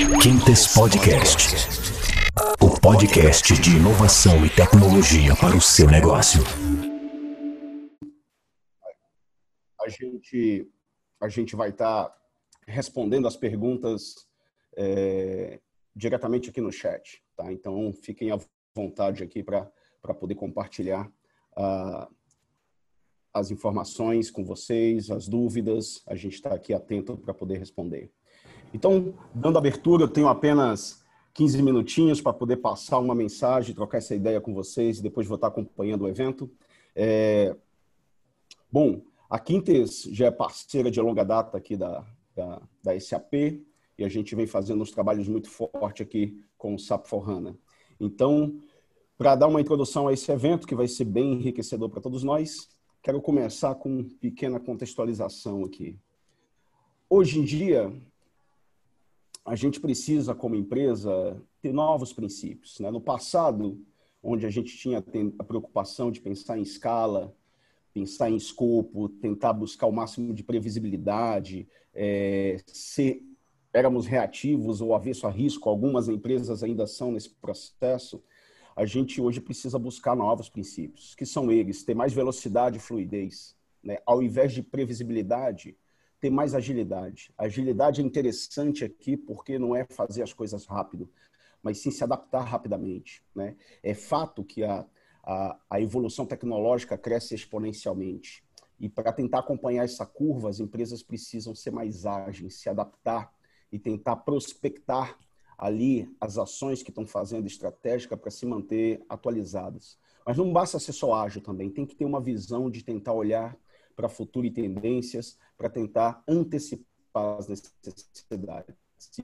Quintes Podcast. O podcast de inovação e tecnologia para o seu negócio. A gente, a gente vai estar tá respondendo as perguntas é, diretamente aqui no chat. Tá? Então, fiquem à vontade aqui para poder compartilhar uh, as informações com vocês, as dúvidas. A gente está aqui atento para poder responder. Então, dando abertura, eu tenho apenas 15 minutinhos para poder passar uma mensagem, trocar essa ideia com vocês e depois vou estar acompanhando o evento. É... Bom, a Quintes já é parceira de longa data aqui da, da, da SAP e a gente vem fazendo uns trabalhos muito fortes aqui com o SAP Forrana. Então, para dar uma introdução a esse evento, que vai ser bem enriquecedor para todos nós, quero começar com uma pequena contextualização aqui. Hoje em dia, a gente precisa, como empresa, ter novos princípios. Né? No passado, onde a gente tinha a preocupação de pensar em escala, pensar em escopo, tentar buscar o máximo de previsibilidade, é, ser, éramos reativos ou avesso a risco, algumas empresas ainda são nesse processo, a gente hoje precisa buscar novos princípios, que são eles, ter mais velocidade e fluidez. Né? Ao invés de previsibilidade, ter mais agilidade. Agilidade é interessante aqui porque não é fazer as coisas rápido, mas sim se adaptar rapidamente. Né? É fato que a, a, a evolução tecnológica cresce exponencialmente. E para tentar acompanhar essa curva, as empresas precisam ser mais ágeis, se adaptar e tentar prospectar ali as ações que estão fazendo estratégica para se manter atualizadas. Mas não basta ser só ágil também, tem que ter uma visão de tentar olhar para futuro e tendências, para tentar antecipar as necessidades.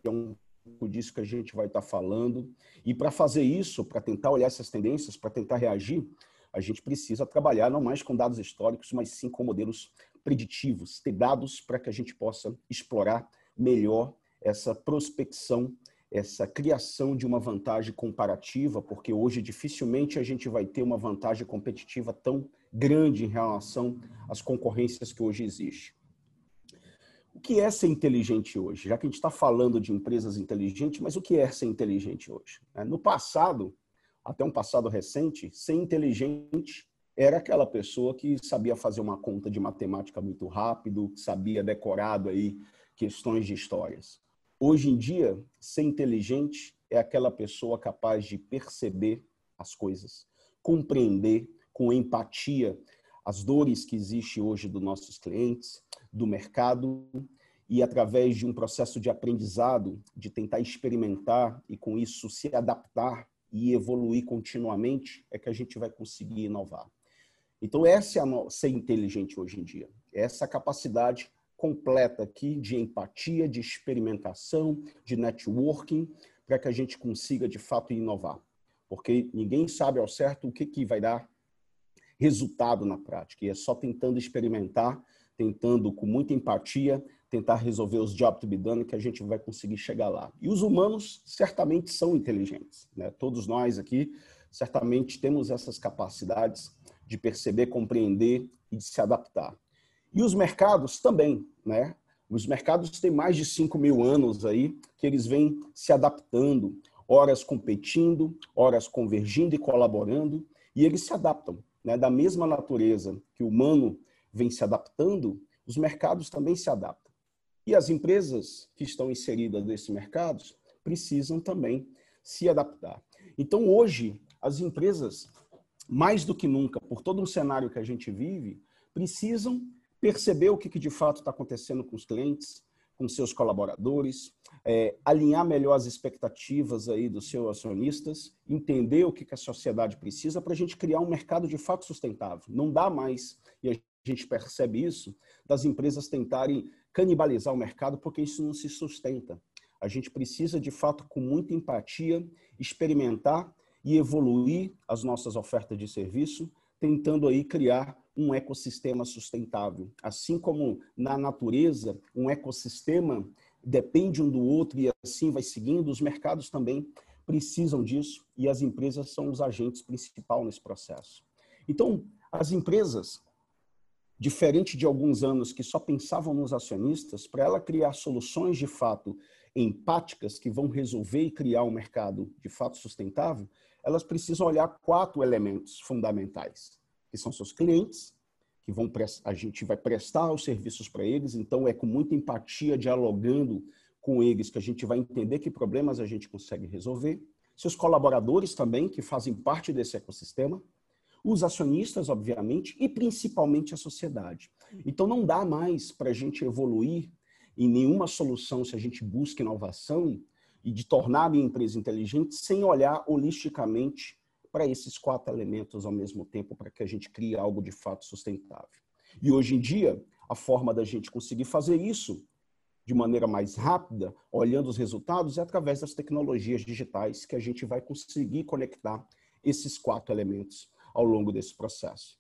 É um pouco disso que a gente vai estar falando. E para fazer isso, para tentar olhar essas tendências, para tentar reagir, a gente precisa trabalhar não mais com dados históricos, mas sim com modelos preditivos, ter dados para que a gente possa explorar melhor essa prospecção, essa criação de uma vantagem comparativa, porque hoje dificilmente a gente vai ter uma vantagem competitiva tão grande em relação às concorrências que hoje existem. O que é ser inteligente hoje? Já que a gente está falando de empresas inteligentes, mas o que é ser inteligente hoje? É, no passado, até um passado recente, ser inteligente era aquela pessoa que sabia fazer uma conta de matemática muito rápido, sabia decorado aí questões de histórias. Hoje em dia, ser inteligente é aquela pessoa capaz de perceber as coisas, compreender com empatia as dores que existem hoje dos nossos clientes, do mercado, e através de um processo de aprendizado, de tentar experimentar e com isso se adaptar e evoluir continuamente, é que a gente vai conseguir inovar. Então, essa é a ser inteligente hoje em dia. Essa capacidade completa aqui de empatia, de experimentação, de networking, para que a gente consiga de fato inovar. Porque ninguém sabe ao certo o que, que vai dar resultado na prática. E é só tentando experimentar, tentando com muita empatia, tentar resolver os jobs to be done que a gente vai conseguir chegar lá. E os humanos certamente são inteligentes. Né? Todos nós aqui certamente temos essas capacidades de perceber, compreender e de se adaptar. E os mercados também, né? Os mercados têm mais de 5 mil anos aí que eles vêm se adaptando, horas competindo, horas convergindo e colaborando, e eles se adaptam né, da mesma natureza que o humano vem se adaptando, os mercados também se adaptam. E as empresas que estão inseridas nesses mercados precisam também se adaptar. Então, hoje, as empresas, mais do que nunca, por todo um cenário que a gente vive, precisam perceber o que, de fato está acontecendo com os clientes, com seus colaboradores, é, alinhar melhor as expectativas aí dos seus acionistas, entender o que, que a sociedade precisa para a gente criar um mercado de fato sustentável. Não dá mais, e a gente percebe isso, das empresas tentarem canibalizar o mercado porque isso não se sustenta. A gente precisa, de fato, com muita empatia, experimentar e evoluir as nossas ofertas de serviço, tentando aí criar um ecossistema sustentável. Assim como na natureza, um ecossistema depende um do outro e assim vai seguindo, os mercados também precisam disso e as empresas são os agentes principais nesse processo. Então, as empresas, diferente de alguns anos que só pensavam nos acionistas, para ela criar soluções de fato empáticas que vão resolver e criar um mercado de fato sustentável, elas precisam olhar quatro elementos fundamentais, que são seus clientes, que vão a gente vai prestar os serviços para eles, então é com muita empatia, dialogando com eles que a gente vai entender que problemas a gente consegue resolver. Seus colaboradores também, que fazem parte desse ecossistema, os acionistas, obviamente, e principalmente a sociedade. Então não dá mais para a gente evoluir em nenhuma solução se a gente busca inovação e de tornar a empresa inteligente sem olhar holisticamente para esses quatro elementos ao mesmo tempo para que a gente crie algo de fato sustentável. E hoje em dia, a forma da gente conseguir fazer isso de maneira mais rápida, olhando os resultados, é através das tecnologias digitais que a gente vai conseguir conectar esses quatro elementos ao longo desse processo.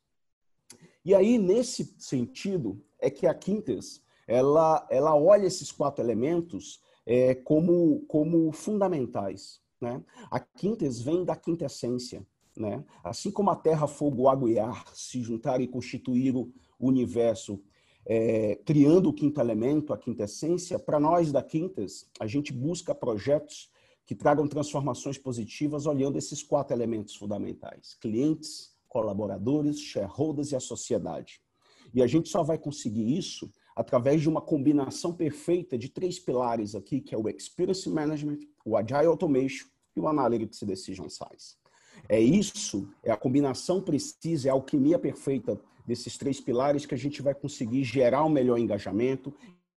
E aí, nesse sentido, é que a Quintes ela, ela olha esses quatro elementos é, como, como fundamentais. Né? A quintes vem da quintessência. Né? Assim como a terra, fogo, água e ar se juntaram e constituíram o universo, é, criando o quinto elemento, a quintessência, para nós da Quintas, a gente busca projetos que tragam transformações positivas olhando esses quatro elementos fundamentais: clientes, colaboradores, shareholders e a sociedade. E a gente só vai conseguir isso através de uma combinação perfeita de três pilares aqui, que é o Experience Management, o Agile Automation e o Analytics Decision Science. É isso, é a combinação precisa, é a alquimia perfeita desses três pilares que a gente vai conseguir gerar um melhor engajamento,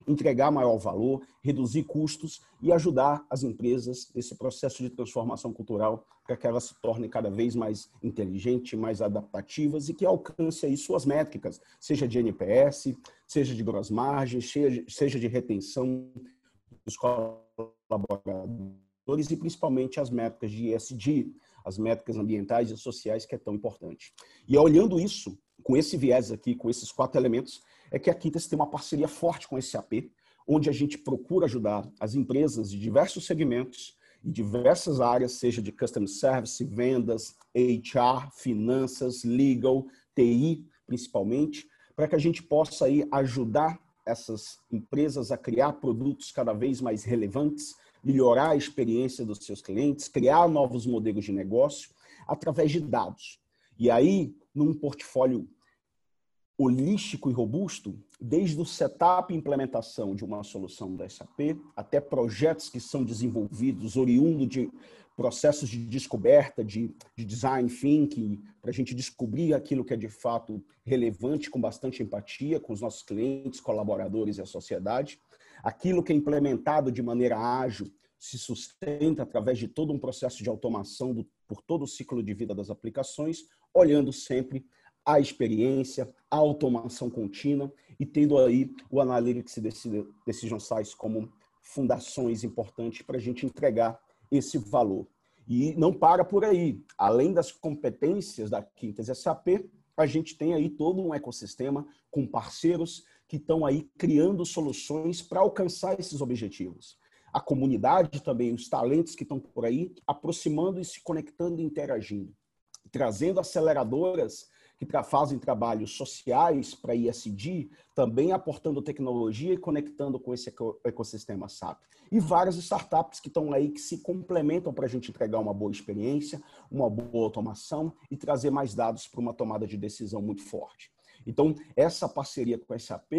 entregar maior valor, reduzir custos e ajudar as empresas nesse processo de transformação cultural para que elas se tornem cada vez mais inteligentes, mais adaptativas e que alcance aí suas métricas, seja de NPS, seja de gross margem, seja de retenção dos colaboradores e principalmente as métricas de ESG, as métricas ambientais e sociais que é tão importante. E olhando isso, com esse viés aqui, com esses quatro elementos, é que a Quintas tem uma parceria forte com a SAP, onde a gente procura ajudar as empresas de diversos segmentos e diversas áreas, seja de customer service, vendas, HR, finanças, legal, TI, principalmente, para que a gente possa aí ajudar essas empresas a criar produtos cada vez mais relevantes, melhorar a experiência dos seus clientes, criar novos modelos de negócio através de dados. E aí, num portfólio holístico e robusto, desde o setup e implementação de uma solução da SAP, até projetos que são desenvolvidos oriundo de processos de descoberta, de, de design thinking, para a gente descobrir aquilo que é de fato relevante, com bastante empatia com os nossos clientes, colaboradores e a sociedade. Aquilo que é implementado de maneira ágil se sustenta através de todo um processo de automação do, por todo o ciclo de vida das aplicações, olhando sempre a experiência, a automação contínua e tendo aí o Analytics e Decision Science como fundações importantes para a gente entregar esse valor. E não para por aí. Além das competências da Quintas SAP, a gente tem aí todo um ecossistema com parceiros que estão aí criando soluções para alcançar esses objetivos. A comunidade também, os talentos que estão por aí, aproximando e se conectando e interagindo, trazendo aceleradoras que fazem trabalhos sociais para ISD, também aportando tecnologia e conectando com esse ecossistema SAP. E várias startups que estão aí que se complementam para a gente entregar uma boa experiência, uma boa automação e trazer mais dados para uma tomada de decisão muito forte. Então, essa parceria com a SAP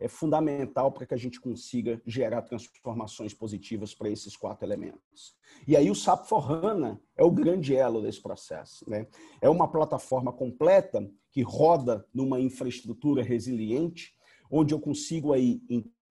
é fundamental para que a gente consiga gerar transformações positivas para esses quatro elementos. E aí o SAP for HANA é o grande elo desse processo. Né? É uma plataforma completa que roda numa infraestrutura resiliente, onde eu consigo aí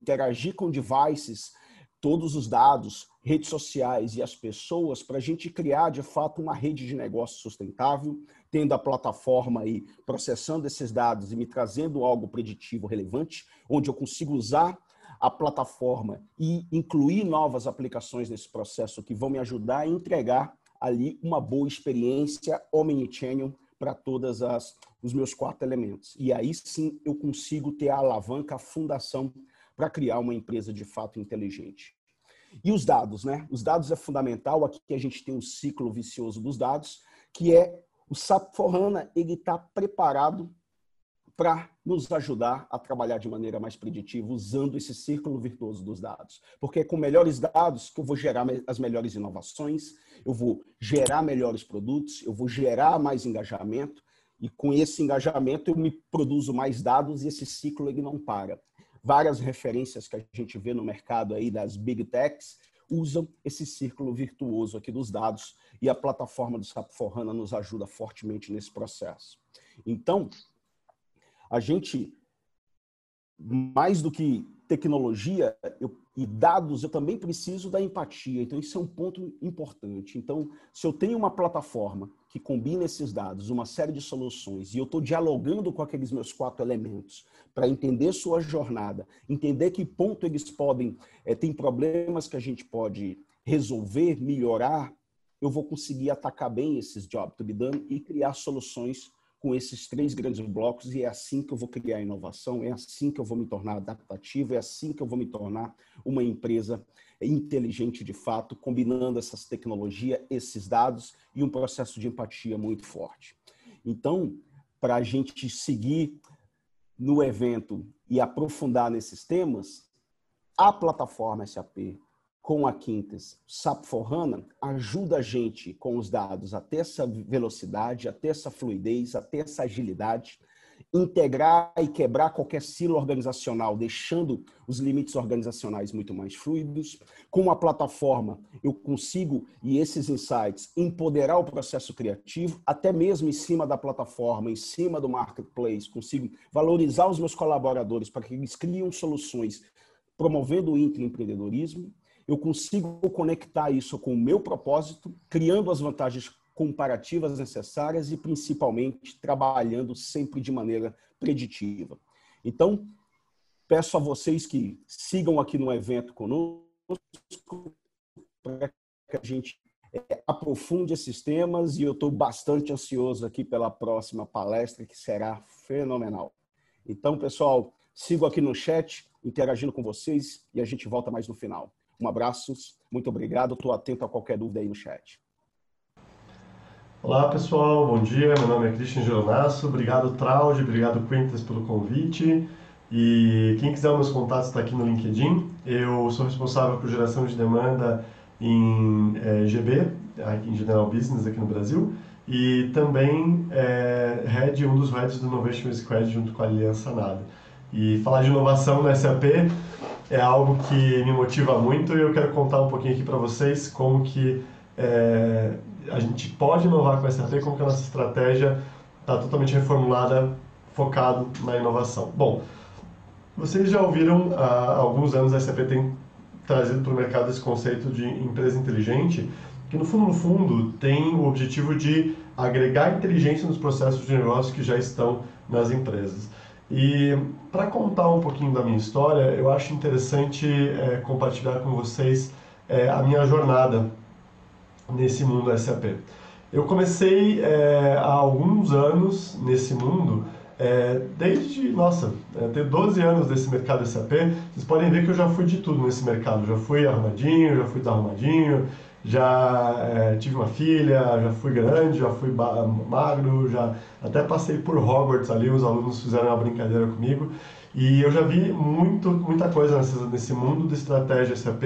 interagir com devices todos os dados, redes sociais e as pessoas para a gente criar de fato uma rede de negócio sustentável, tendo a plataforma aí processando esses dados e me trazendo algo preditivo relevante, onde eu consigo usar a plataforma e incluir novas aplicações nesse processo que vão me ajudar a entregar ali uma boa experiência omnichannel para todas as os meus quatro elementos. E aí sim eu consigo ter a alavanca, a fundação para criar uma empresa de fato inteligente. E os dados, né? Os dados é fundamental. Aqui a gente tem um ciclo vicioso dos dados, que é o SAP Forrana, ele está preparado para nos ajudar a trabalhar de maneira mais preditiva usando esse círculo virtuoso dos dados. Porque é com melhores dados que eu vou gerar as melhores inovações, eu vou gerar melhores produtos, eu vou gerar mais engajamento e com esse engajamento eu me produzo mais dados e esse ciclo ele não para. Várias referências que a gente vê no mercado aí das big techs usam esse círculo virtuoso aqui dos dados e a plataforma do SAP Forrana nos ajuda fortemente nesse processo. Então, a gente, mais do que tecnologia eu, e dados, eu também preciso da empatia. Então, isso é um ponto importante. Então, se eu tenho uma plataforma que combina esses dados, uma série de soluções, e eu estou dialogando com aqueles meus quatro elementos para entender sua jornada, entender que ponto eles podem, é, tem problemas que a gente pode resolver, melhorar, eu vou conseguir atacar bem esses job to be done e criar soluções com esses três grandes blocos e é assim que eu vou criar inovação, é assim que eu vou me tornar adaptativo, é assim que eu vou me tornar uma empresa inteligente de fato, combinando essas tecnologias, esses dados e um processo de empatia muito forte. Então, para a gente seguir no evento e aprofundar nesses temas, a plataforma SAP com a Quintes SAP for HANA ajuda a gente com os dados a ter essa velocidade, a ter essa fluidez, a ter essa agilidade, integrar e quebrar qualquer silo organizacional, deixando os limites organizacionais muito mais fluidos. Com a plataforma, eu consigo, e esses insights, empoderar o processo criativo, até mesmo em cima da plataforma, em cima do marketplace, consigo valorizar os meus colaboradores para que eles criem soluções promovendo o intraempreendedorismo eu consigo conectar isso com o meu propósito, criando as vantagens comparativas necessárias e, principalmente, trabalhando sempre de maneira preditiva. Então, peço a vocês que sigam aqui no evento conosco para que a gente é, aprofunde esses temas e eu estou bastante ansioso aqui pela próxima palestra, que será fenomenal. Então, pessoal, sigo aqui no chat, interagindo com vocês e a gente volta mais no final. Um abraço, muito obrigado. Estou atento a qualquer dúvida aí no chat. Olá pessoal, bom dia. Meu nome é Christian Geronasso. Obrigado Traude, obrigado Quintas pelo convite. E quem quiser meus contatos está aqui no LinkedIn. Eu sou responsável por geração de demanda em é, eh, GB, em General Business aqui no Brasil. E também é, head, um dos heads do Innovation Squad junto com a Aliança Nada. E falar de inovação no SAP é algo que me motiva muito e eu quero contar um pouquinho aqui para vocês como que é, a gente pode inovar com a SAP, como que a nossa estratégia está totalmente reformulada, focado na inovação. Bom, vocês já ouviram há alguns anos a SAP tem trazido para o mercado esse conceito de empresa inteligente, que no fundo, no fundo, tem o objetivo de agregar inteligência nos processos de negócio que já estão nas empresas. E para contar um pouquinho da minha história, eu acho interessante é, compartilhar com vocês é, a minha jornada nesse mundo SAP. Eu comecei é, há alguns anos nesse mundo, é, desde, nossa, é, ter 12 anos nesse mercado SAP, vocês podem ver que eu já fui de tudo nesse mercado. Já fui arrumadinho, já fui desarrumadinho, já é, tive uma filha, já fui grande, já fui magro, já até passei por Hogwarts ali, os alunos fizeram uma brincadeira comigo. E eu já vi muito, muita coisa nesse, nesse mundo de estratégia SAP.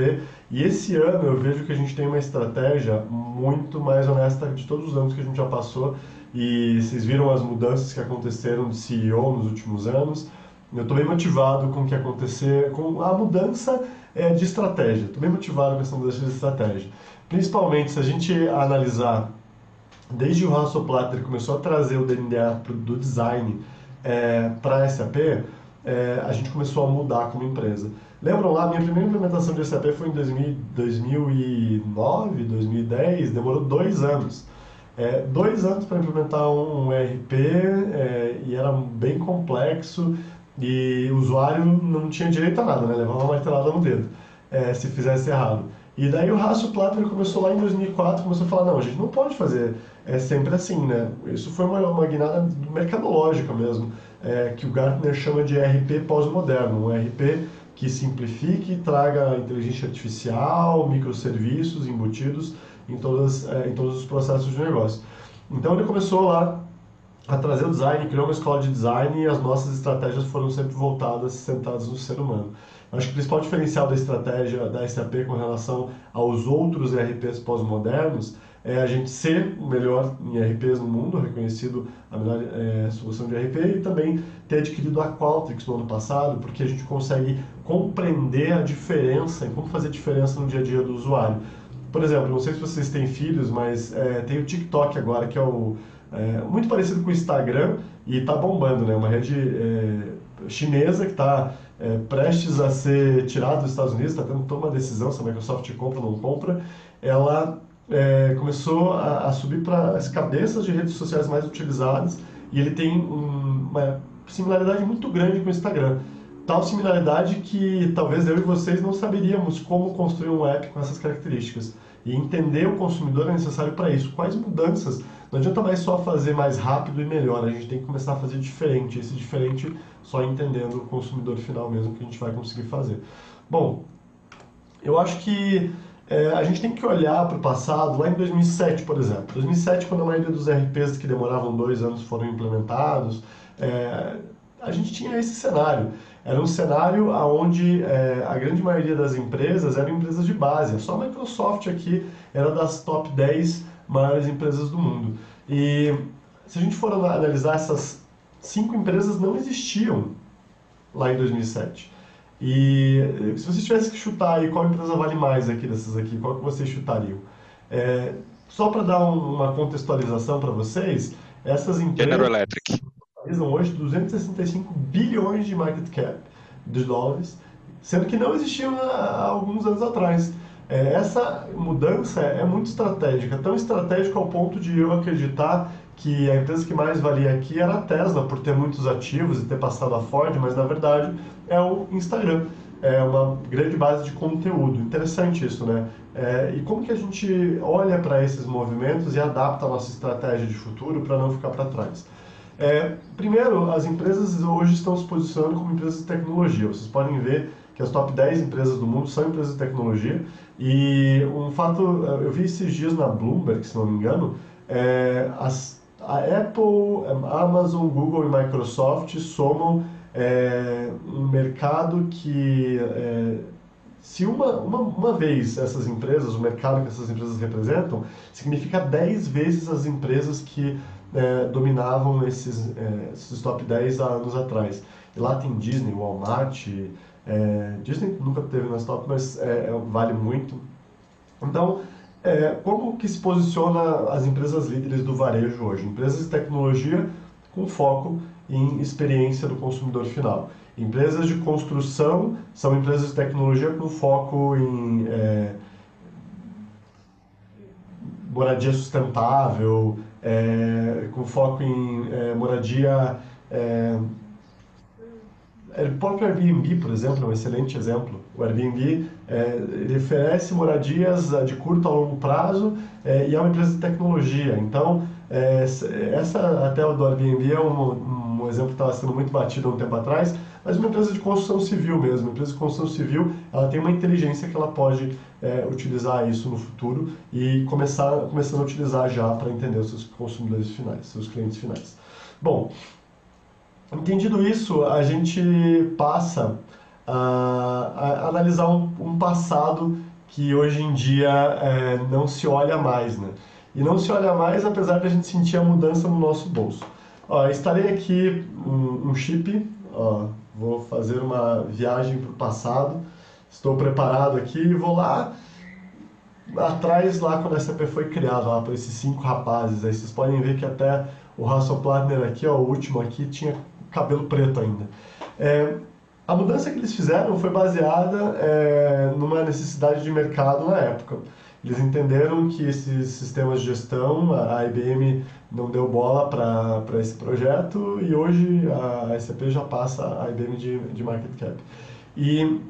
E esse ano eu vejo que a gente tem uma estratégia muito mais honesta de todos os anos que a gente já passou. E vocês viram as mudanças que aconteceram de CEO nos últimos anos. Eu estou bem motivado com o que acontecer, com a mudança é, de estratégia. Estou bem motivado com essa mudança de estratégia. Principalmente se a gente analisar, desde o Hasso Platter começou a trazer o DNA do design é, para a SAP, é, a gente começou a mudar como empresa. Lembram lá, minha primeira implementação de SAP foi em 2000, 2009, 2010, demorou dois anos. É, dois anos para implementar um, um ERP é, e era bem complexo e o usuário não tinha direito a nada, né? levava uma martelada no dedo é, se fizesse errado. E daí o Hasso Platter começou lá em 2004, começou a falar, não, a gente não pode fazer é sempre assim, né? Isso foi uma, uma guinada mercadológica mesmo, é, que o Gartner chama de RP pós-moderno, um RP que simplifique traga inteligência artificial, microserviços embutidos em, todas, é, em todos os processos de negócio. Então ele começou lá a trazer o design, criou uma escola de design e as nossas estratégias foram sempre voltadas, sentadas no ser humano. Acho que o principal diferencial da estratégia da SAP com relação aos outros ERPs pós-modernos é a gente ser o melhor em ERPs no mundo, reconhecido a melhor é, solução de ERP, e também ter adquirido a Qualtrics no ano passado, porque a gente consegue compreender a diferença e como fazer diferença no dia a dia do usuário. Por exemplo, não sei se vocês têm filhos, mas é, tem o TikTok agora, que é, o, é, muito parecido com o Instagram e está bombando, né? Uma rede chinesa que está é, prestes a ser tirada dos Estados Unidos, está tendo toda uma decisão se a Microsoft compra ou não compra. Ela é, começou a, a subir para as cabeças de redes sociais mais utilizadas e ele tem um, uma similaridade muito grande com o Instagram. Tal similaridade que talvez eu e vocês não saberíamos como construir um app com essas características. E entender o consumidor é necessário para isso. Quais mudanças? Não adianta mais só fazer mais rápido e melhor, a gente tem que começar a fazer diferente. Esse diferente só entendendo o consumidor final mesmo que a gente vai conseguir fazer. Bom, eu acho que é, a gente tem que olhar para o passado, lá em 2007, por exemplo. 2007, quando a maioria dos RPs que demoravam dois anos foram implementados, é, a gente tinha esse cenário. Era um cenário onde é, a grande maioria das empresas eram empresas de base. Só a Microsoft aqui era das top 10 maiores empresas do mundo. E se a gente for analisar essas cinco empresas não existiam lá em 2007. E se você tivesse que chutar aí qual empresa vale mais aqui dessas aqui, qual que vocês chutariam? É, só para dar um, uma contextualização para vocês, essas empresas General Electric realizam hoje 265 bilhões de market cap de dólares, sendo que não existiam há alguns anos atrás. É, essa mudança é muito estratégica, tão estratégica ao ponto de eu acreditar que a empresa que mais valia aqui era a Tesla, por ter muitos ativos e ter passado a Ford, mas na verdade é o Instagram. É uma grande base de conteúdo. Interessante isso, né? É, e como que a gente olha para esses movimentos e adapta a nossa estratégia de futuro para não ficar para trás? É, primeiro, as empresas hoje estão se posicionando como empresas de tecnologia. Vocês podem ver que as top 10 empresas do mundo são empresas de tecnologia. E um fato, eu vi esses dias na Bloomberg, se não me engano, é, as a Apple, Amazon, Google e Microsoft somam é, um mercado que, é, se uma, uma, uma vez essas empresas, o mercado que essas empresas representam, significa 10 vezes as empresas que é, dominavam esses, é, esses top 10 há anos atrás. E lá tem Disney, Walmart, é, Disney nunca teve nas top, mas é, vale muito. Então, é, como que se posiciona as empresas líderes do varejo hoje? Empresas de tecnologia com foco em experiência do consumidor final. Empresas de construção são empresas de tecnologia com foco em é, moradia sustentável, é, com foco em é, moradia é, o próprio Airbnb, por exemplo, é um excelente exemplo. O Airbnb é, ele oferece moradias é, de curto a longo prazo é, e é uma empresa de tecnologia. Então, é, essa até o do Airbnb é um, um exemplo que estava sendo muito batido há um tempo atrás, mas uma empresa de construção civil mesmo. Uma empresa de construção civil, ela tem uma inteligência que ela pode é, utilizar isso no futuro e começar começando a utilizar já para entender os seus consumidores finais, seus clientes finais. Bom, Entendido isso, a gente passa a, analisar um, um, passado que hoje em dia é, não se olha mais, né? E não se olha mais apesar de a gente sentir a mudança no nosso bolso. Ó, estarei aqui um, um chip, ó, vou fazer uma viagem para o passado, estou preparado aqui e vou lá atrás, lá quando a SAP foi criada, lá para esses cinco rapazes. Aí vocês podem ver que até o Russell Plattner aqui, ó, o último aqui, tinha cabelo preto ainda. É, a mudança que eles fizeram foi baseada é, numa necessidade de mercado na época. Eles entenderam que esses sistemas de gestão, a IBM não deu bola para esse projeto e hoje a SAP já passa a IBM de, de market cap. E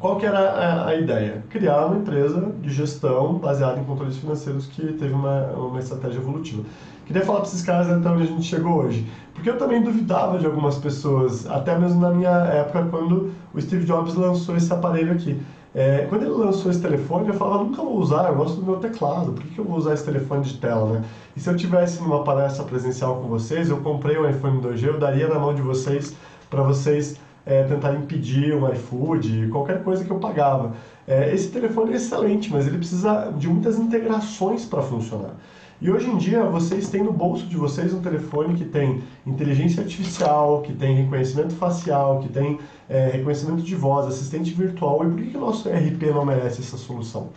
qual que era a, a, ideia? Criar uma empresa de gestão baseada em controles financeiros que teve uma, uma estratégia evolutiva. Queria falar para esses caras até onde a gente chegou hoje. Porque eu também duvidava de algumas pessoas, até mesmo na minha época, quando o Steve Jobs lançou esse aparelho aqui. É, quando ele lançou esse telefone, eu falava, nunca vou usar, eu gosto do meu teclado, por que, que eu vou usar esse telefone de tela, né? E se eu tivesse numa palestra presencial com vocês, eu comprei o um iPhone 2G, eu daria na mão de vocês para vocês é, tentarem pedir um iFood, qualquer coisa que eu pagava. É, esse telefone é excelente, mas ele precisa de muitas integrações para funcionar. E hoje em dia vocês têm no bolso de vocês um telefone que tem inteligência artificial, que tem reconhecimento facial, que tem é, reconhecimento de voz, assistente virtual. E por que, o nosso ERP não merece essa solução?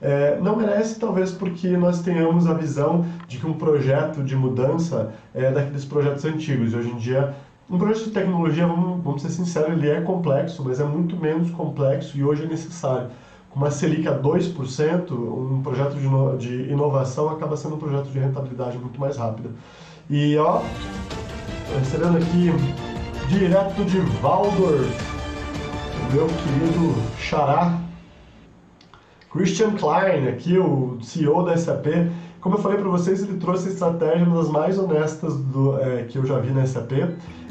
É, não merece, talvez, porque nós tenhamos a visão de que um projeto de mudança é daqueles projetos antigos. E hoje em dia, um projeto de tecnologia, vamos, vamos ser sinceros, ele é complexo, mas é muito menos complexo e hoje é necessário com uma Selic a 2%, um projeto de, de inovação acaba sendo um projeto de rentabilidade muito mais rápida. E ó, recebendo aqui direto de Valdor, meu querido Xará, Christian Klein, aqui o CEO da SAP. Como eu falei para vocês, ele trouxe a estratégia uma das mais honestas do, é, que eu já vi na SAP,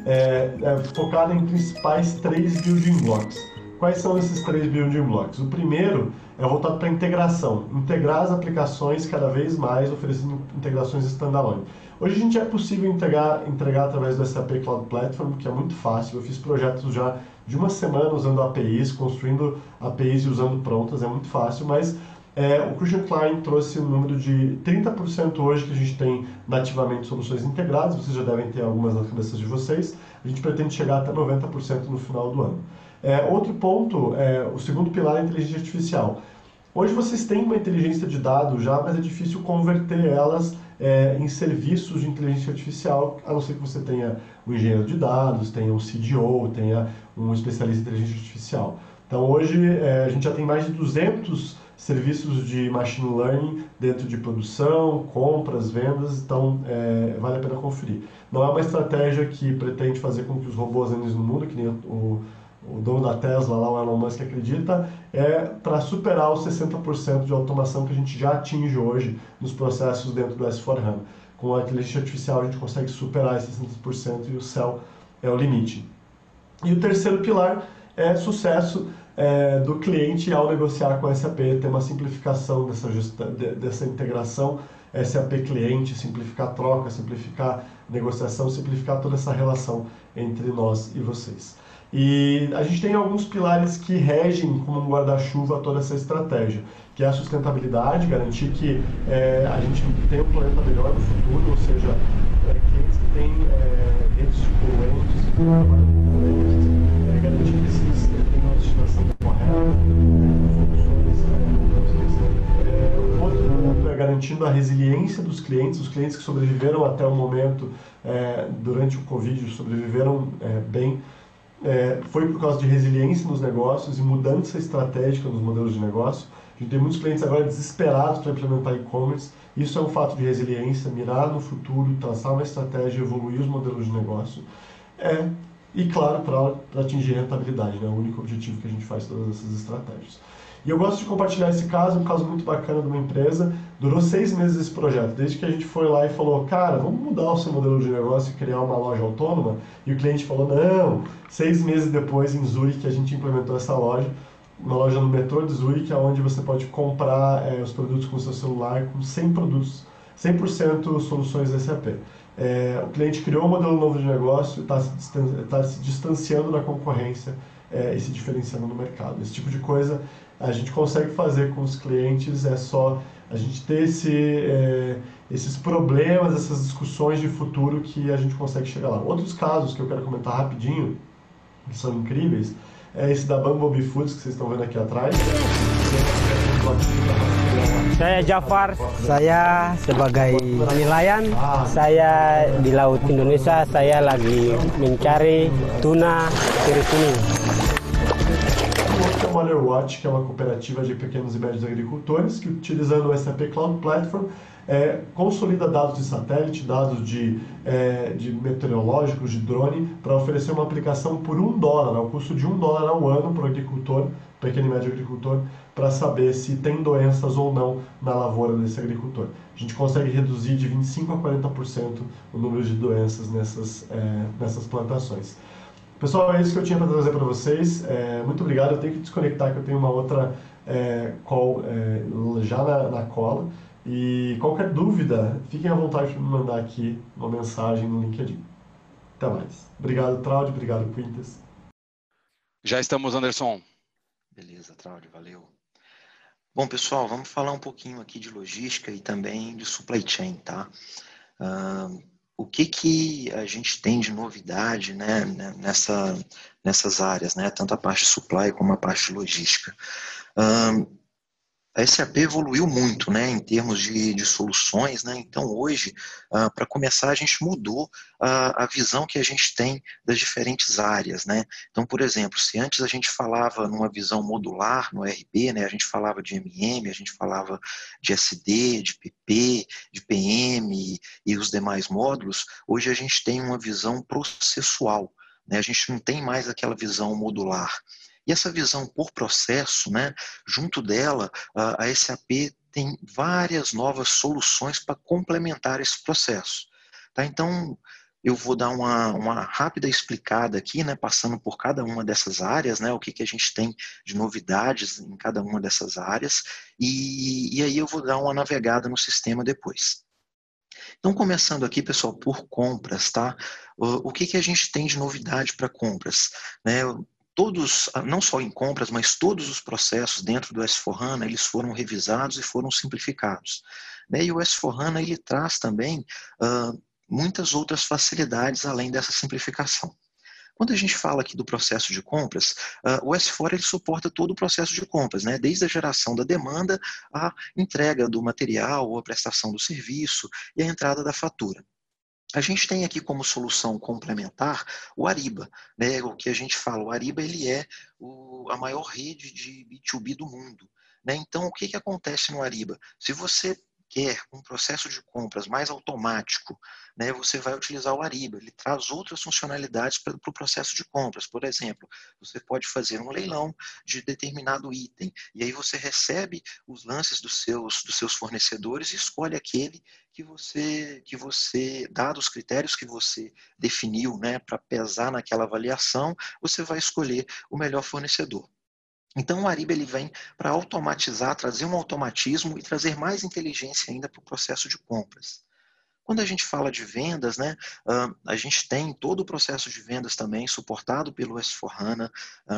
é, é, focada em principais três building blocks. Quais são esses três building blocks? O primeiro é voltado para integração, integrar as aplicações cada vez mais, oferecendo integrações standalone. Hoje a gente é possível entregar, entregar através do SAP Cloud Platform, que é muito fácil. Eu fiz projetos já de uma semana usando APIs, construindo APIs e usando prontas, é muito fácil, mas é, o Christian Klein trouxe um número de 30% hoje que a gente tem nativamente soluções integradas, vocês já devem ter algumas nas cabeças de vocês. A gente pretende chegar até 90% no final do ano. É, outro ponto, é, o segundo pilar é a inteligência artificial. Hoje vocês têm uma inteligência de dados já, mas é difícil converter elas é, em serviços de inteligência artificial, a não ser que você tenha um engenheiro de dados, tenha um CDO, tenha um especialista em inteligência artificial. Então hoje é, a gente já tem mais de 200 serviços de machine learning dentro de produção, compras, vendas, então é, vale a pena conferir. Não é uma estratégia que pretende fazer com que os robôs andem no mundo, que nem o o dono da Tesla, lá, o Elon Musk, acredita, é para superar os 60% de automação que a gente já atinge hoje nos processos dentro do S4HANA. Com a inteligência artificial a gente consegue superar esses 60% e o céu é o limite. E o terceiro pilar é sucesso é, do cliente ao negociar com a SAP, ter uma simplificação dessa, dessa integração SAP cliente, simplificar a troca, simplificar a negociação, simplificar toda essa relação entre nós e vocês. E a gente tem alguns pilares que regem como um guarda-chuva toda essa estratégia, que é a sustentabilidade, garantir que é, a gente tem um planeta melhor no futuro, ou seja, é, clientes que têm é, redes de poluentes, é, garantir que esses garantindo a resiliência dos clientes, os clientes que sobreviveram até o momento, é, durante o Covid, sobreviveram é, bem, é, foi por causa de resiliência nos negócios e mudança estratégica nos modelos de negócio. A gente tem muitos clientes agora desesperados para implementar e-commerce. Isso é um fato de resiliência, mirar no futuro, traçar uma estratégia, evoluir os modelos de negócio. É, e claro, para atingir rentabilidade, né? o único objetivo que a gente faz todas essas estratégias. E eu gosto de compartilhar esse caso, um caso muito bacana de uma empresa. Durou seis meses esse projeto, desde que a gente foi lá e falou, cara, vamos mudar o seu modelo de negócio e criar uma loja autônoma. E o cliente falou, não. Seis meses depois, em Zurich, a gente implementou essa loja, uma loja no metrô de Zurich, onde você pode comprar é, os produtos com seu celular com 100 produtos, 100% soluções SAP. É, o cliente criou um modelo novo de negócio, está se, tá se distanciando da concorrência é, e se diferenciando no mercado. Esse tipo de coisa a gente consegue fazer com os clientes, é só a gente ter esse, é, esses problemas, essas discussões de futuro que a gente consegue chegar lá. Outros casos que eu quero comentar rapidinho, que são incríveis, é esse da Bumblebee Foods que vocês estão vendo aqui atrás. Saya Jafar, saya sebagai nelayan, saya di Laut Indonesia, saya lagi mencari tuna kiri kuning. Smaller Watch, que é uma cooperativa de pequenos e médios agricultores, que utilizando o SAP Cloud Platform é, consolida dados de satélite, dados de, é, de meteorológicos, de drone, para oferecer uma aplicação por um dólar, ao custo de um dólar ao ano para o agricultor, pequeno e médio agricultor, para saber se tem doenças ou não na lavoura desse agricultor. A gente consegue reduzir de 25% a 40% o número de doenças nessas, é, nessas plantações. Pessoal, é isso que eu tinha para trazer para vocês. É, muito obrigado. Eu tenho que desconectar, que eu tenho uma outra é, call é, já na, na, cola. E qualquer dúvida, fiquem à vontade de me mandar aqui uma mensagem no LinkedIn. Até mais. Obrigado, Traudio. Obrigado, Quintas. Já estamos, Anderson. Beleza, Traudio. Valeu. Bom, pessoal, vamos falar um pouquinho aqui de logística e também de supply chain, tá? Uh, o que, que a gente tem de novidade né, nessa, nessas áreas, né, tanto a parte de supply como a parte de logística. Um, a SAP evoluiu muito né, em termos de, de soluções, né? então hoje, uh, para começar, a gente mudou uh, a visão que a gente tem das diferentes áreas. Né? Então, por exemplo, se antes a gente falava numa visão modular no RP, né, a gente falava de MM, a gente falava de SD, de PP, de PM e os demais módulos, hoje a gente tem uma visão processual. Né? A gente não tem mais aquela visão modular. E essa visão por processo, né, junto dela, a SAP tem várias novas soluções para complementar esse processo. Tá? Então, eu vou dar uma, uma rápida explicada aqui, né, passando por cada uma dessas áreas, né, o que, que a gente tem de novidades em cada uma dessas áreas, e, e aí eu vou dar uma navegada no sistema depois. Então, começando aqui, pessoal, por compras, tá? O, que, que a gente tem de novidade para compras? Né? Todos, ah, não só em compras, mas todos os processos dentro do S4HANA, eles foram revisados e foram simplificados. Né? E o S4HANA, ele traz também uh, muitas outras facilidades além dessa simplificação. Quando a gente fala aqui do processo de compras, uh, o S4 ele suporta todo o processo de compras, né? desde a geração da demanda, a entrega do material, ou a prestação do serviço e a entrada da fatura. A gente tem aqui como solução complementar o Ariba, né? O que a gente fala, o Ariba ele é o, a maior rede de B2B do mundo. Né? Então, o que, que acontece no Ariba? Se você quer um processo de compras mais automático, né, você vai utilizar o Ariba. Ele traz outras funcionalidades para o pro processo de compras. Por exemplo, você pode fazer um leilão de determinado item e aí você recebe os lances dos seus, dos seus fornecedores e escolhe aquele que você, que você, dados os critérios que você definiu né, para pesar naquela avaliação, você vai escolher o melhor fornecedor. Então, o Ariba ele vem para automatizar, trazer um automatismo e trazer mais inteligência ainda para o processo de compras. Quando a gente fala de vendas, né, a gente tem todo o processo de vendas também suportado pelo S4HANA,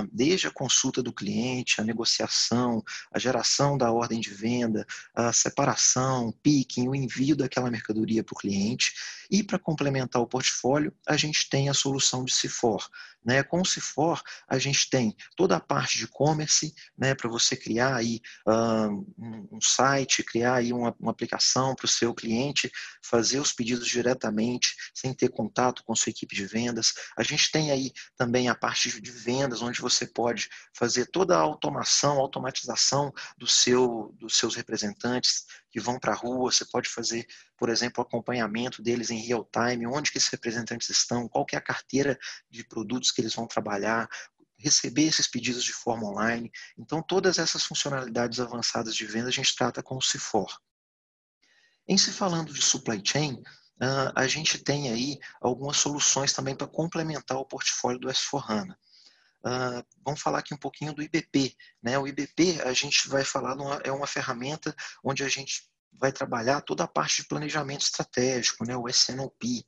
desde a consulta do cliente, a negociação, a geração da ordem de venda, a separação, picking, o envio daquela mercadoria para o cliente. E para complementar o portfólio, a gente tem a solução de Cifor. Né? Com o Cifor, a gente tem toda a parte de e-commerce, né, para você criar aí um, site, criar aí uma, uma aplicação para o seu cliente fazer os pedidos diretamente, sem ter contato com sua equipe de vendas. A gente tem aí também a parte de vendas, onde você pode fazer toda a automação, automatização do seu, dos seus representantes, que vão para a rua, você pode fazer, por exemplo, acompanhamento deles em real time, onde que esses representantes estão, qual que é a carteira de produtos que eles vão trabalhar, receber esses pedidos de forma online. Então, todas essas funcionalidades avançadas de venda a gente trata com o CIFOR. Em se falando de supply chain, a gente tem aí algumas soluções também para complementar o portfólio do S4HANA. Uh, vamos falar aqui um pouquinho do IBP. Né? O IBP, a gente vai falar, numa, é uma ferramenta onde a gente vai trabalhar toda a parte de planejamento estratégico, né? o SNOP.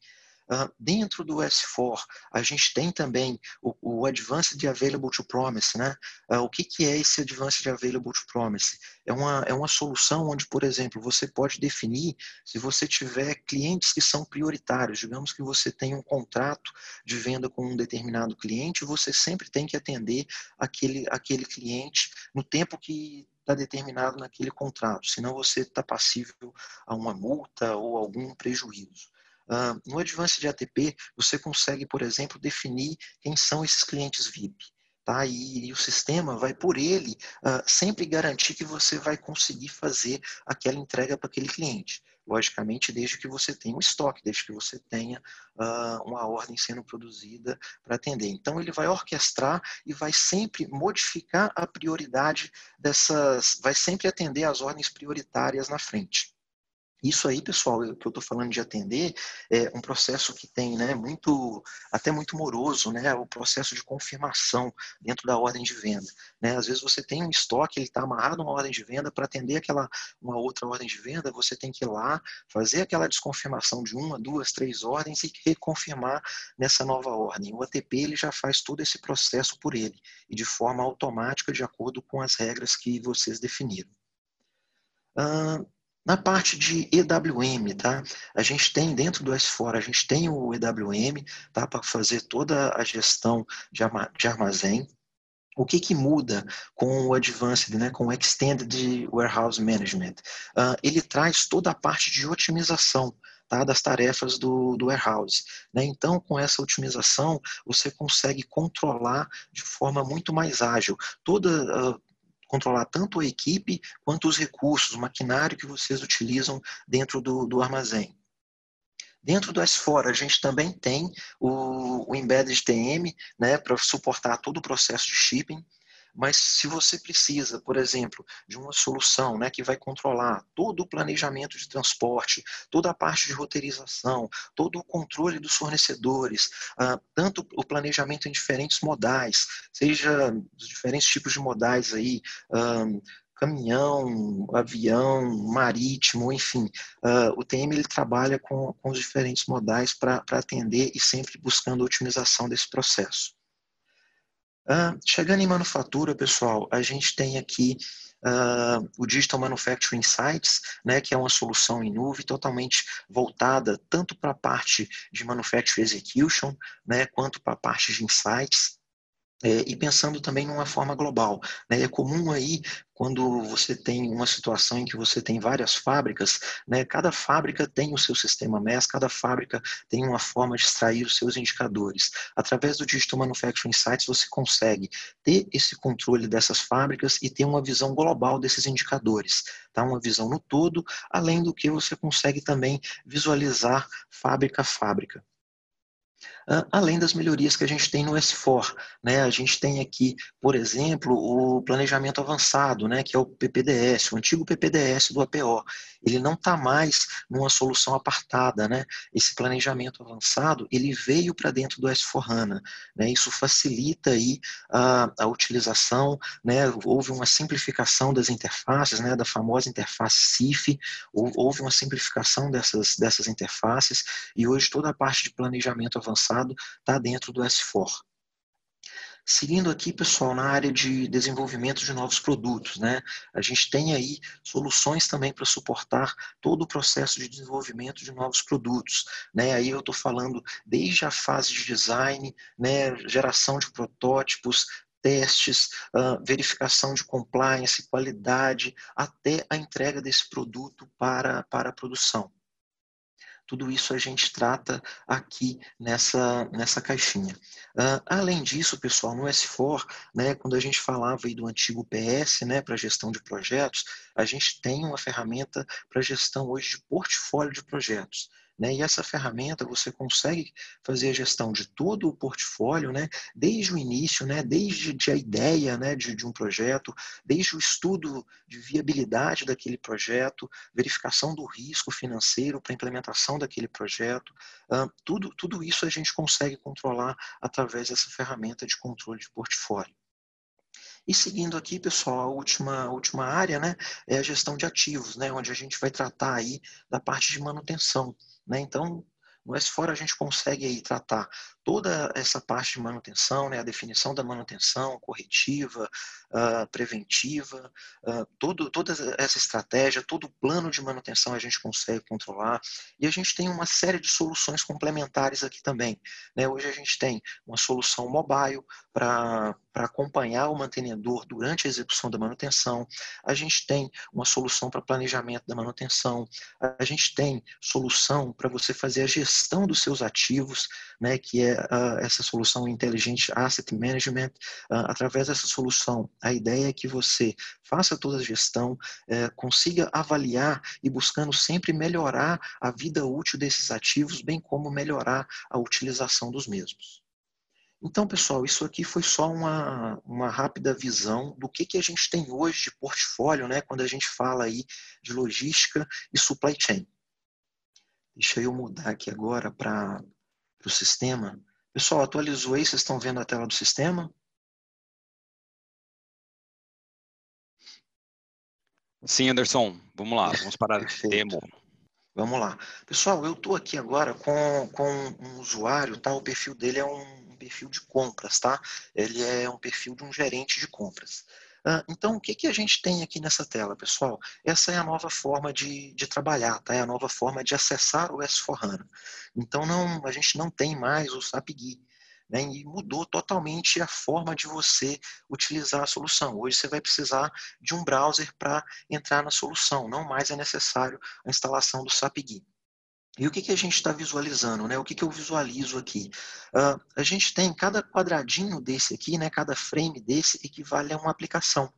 Uh, dentro do S4, a gente tem também o, o Advanced Available to Promise. Né? Uh, o que, que é esse Advanced Available to Promise? É uma, é uma solução onde, por exemplo, você pode definir se você tiver clientes que são prioritários. Digamos que você tem um contrato de venda com um determinado cliente, você sempre tem que atender aquele, aquele cliente no tempo que está determinado naquele contrato, senão você está passível a uma multa ou algum prejuízo. Uh, no Advanced ATP, você consegue, por exemplo, definir quem são esses clientes VIP. Tá? E, e o sistema vai, por ele, uh, sempre garantir que você vai conseguir fazer aquela entrega para aquele cliente. Logicamente, desde que você tenha um estoque, desde que você tenha uh, uma ordem sendo produzida para atender. Então, ele vai orquestrar e vai sempre modificar a prioridade dessas, vai sempre atender às ordens prioritárias na frente. Isso aí, pessoal, que eu estou falando de atender é um processo que tem, né, muito, até muito moroso, né, o processo de confirmação dentro da ordem de venda. Né? Às vezes você tem um estoque, ele está amarrado uma ordem de venda para atender aquela uma outra ordem de venda, você tem que ir lá fazer aquela desconfirmação de uma, duas, três ordens e reconfirmar nessa nova ordem. O ATP ele já faz todo esse processo por ele e de forma automática de acordo com as regras que vocês definiram. Uh, na parte de EWM, tá? A gente tem dentro do S4, a gente tem o EWM, tá? Para fazer toda a gestão de armazém. O que, que muda com o Advanced, né, com o Extended Warehouse Management? Uh, ele traz toda a parte de otimização tá, das tarefas do, do warehouse. Né? Então, com essa otimização, você consegue controlar de forma muito mais ágil toda uh, controlar tanto a equipe quanto os recursos, o maquinário que vocês utilizam dentro do, do armazém. Dentro do S4, a gente também tem o, o Embedded TM, né, para suportar todo o processo de shipping. Mas se você precisa, por exemplo, de uma solução né, que vai controlar todo o planejamento de transporte, toda a parte de roteirização, todo o controle dos fornecedores, uh, tanto o planejamento em diferentes modais, seja os diferentes tipos de modais aí, um, caminhão, avião, marítimo, enfim. Uh, o TM ele trabalha com, com os diferentes modais para atender e sempre buscando a otimização desse processo. Uh, chegando em manufatura, pessoal, a gente tem aqui uh, o Digital Manufacturing Insights, né, que é uma solução em nuvem totalmente voltada tanto para a parte de Manufacturing Execution, né, quanto para a parte de Insights. É, e pensando também numa forma global. Né? É comum aí, quando você tem uma situação em que você tem várias fábricas, né? cada fábrica tem o seu sistema MES, cada fábrica tem uma forma de extrair os seus indicadores. Através do Digital Manufacturing Insights, você consegue ter esse controle dessas fábricas e ter uma visão global desses indicadores. Tá? Uma visão no todo, além do que você consegue também visualizar fábrica a fábrica além das melhorias que a gente tem no S4. Né? A gente tem aqui, por exemplo, o planejamento avançado, né? que é o PPDS, o antigo PPDS do APO. Ele não está mais numa solução apartada. Né? Esse planejamento avançado ele veio para dentro do S4HANA. Né? Isso facilita aí a, a utilização, né? houve uma simplificação das interfaces, né? da famosa interface CIF, houve uma simplificação dessas, dessas interfaces, e hoje toda a parte de planejamento avançado avançado está dentro do S4. Seguindo aqui, pessoal, na área de desenvolvimento de novos produtos, né? A gente tem aí soluções também para suportar todo o processo de desenvolvimento de novos produtos, né? Aí eu estou falando desde a fase de design, né? Geração de protótipos, testes, verificação de compliance, qualidade, até a entrega desse produto para, para a produção. Tudo isso a gente trata aqui nessa, nessa caixinha. Uh, além disso, pessoal, no S4, né, quando a gente falava aí do antigo PS, né, para gestão de projetos, a gente tem uma ferramenta para gestão hoje de portfólio de projetos. Né? E essa ferramenta você consegue fazer a gestão de todo o portfólio, né? desde o início, né? desde a ideia né? de, de um projeto, desde o estudo de viabilidade daquele projeto, verificação do risco financeiro para implementação daquele projeto. Tudo, tudo isso a gente consegue controlar através dessa ferramenta de controle de portfólio. E seguindo aqui, pessoal, a última, última área né, é a gestão de ativos, né, onde a gente vai tratar aí da parte de manutenção. Né? Então, no S4 a gente consegue aí tratar toda essa parte de manutenção, né, a definição da manutenção corretiva, uh, preventiva, uh, todo, toda essa estratégia, todo o plano de manutenção a gente consegue controlar. E a gente tem uma série de soluções complementares aqui também. Né? Hoje a gente tem uma solução mobile para acompanhar o mantenedor durante a execução da manutenção, a gente tem uma solução para planejamento da manutenção, a gente tem solução para você fazer a gestão dos seus ativos, né, que é uh, essa solução inteligente Asset Management. Uh, através dessa solução, a ideia é que você faça toda a gestão, uh, consiga avaliar e buscando sempre melhorar a vida útil desses ativos, bem como melhorar a utilização dos mesmos. Então, pessoal, isso aqui foi só uma, uma rápida visão do que, que a gente tem hoje de portfólio, né, quando a gente fala aí de logística e supply chain. Deixa eu mudar aqui agora para o sistema. Pessoal, atualizou aí? Vocês estão vendo a tela do sistema? Sim, Anderson. Vamos lá, vamos para a demo. Vamos lá. Pessoal, eu estou aqui agora com, com um usuário, tá? O perfil dele é um perfil de compras, tá? Ele é um perfil de um gerente de compras. Então, o que, que a gente tem aqui nessa tela, pessoal? Essa é a nova forma de, de trabalhar, tá? É a nova forma de acessar o S4HANA. Então, não, a gente não tem mais o SAP GUI. Né, e mudou totalmente a forma de você utilizar a solução. Hoje você vai precisar de um browser para entrar na solução, não mais é necessário a instalação do SAP GUI. E o que, que a gente está visualizando? Né? O que, que eu visualizo aqui? Uh, a gente tem cada quadradinho desse aqui, né? cada frame desse equivale a uma aplicação.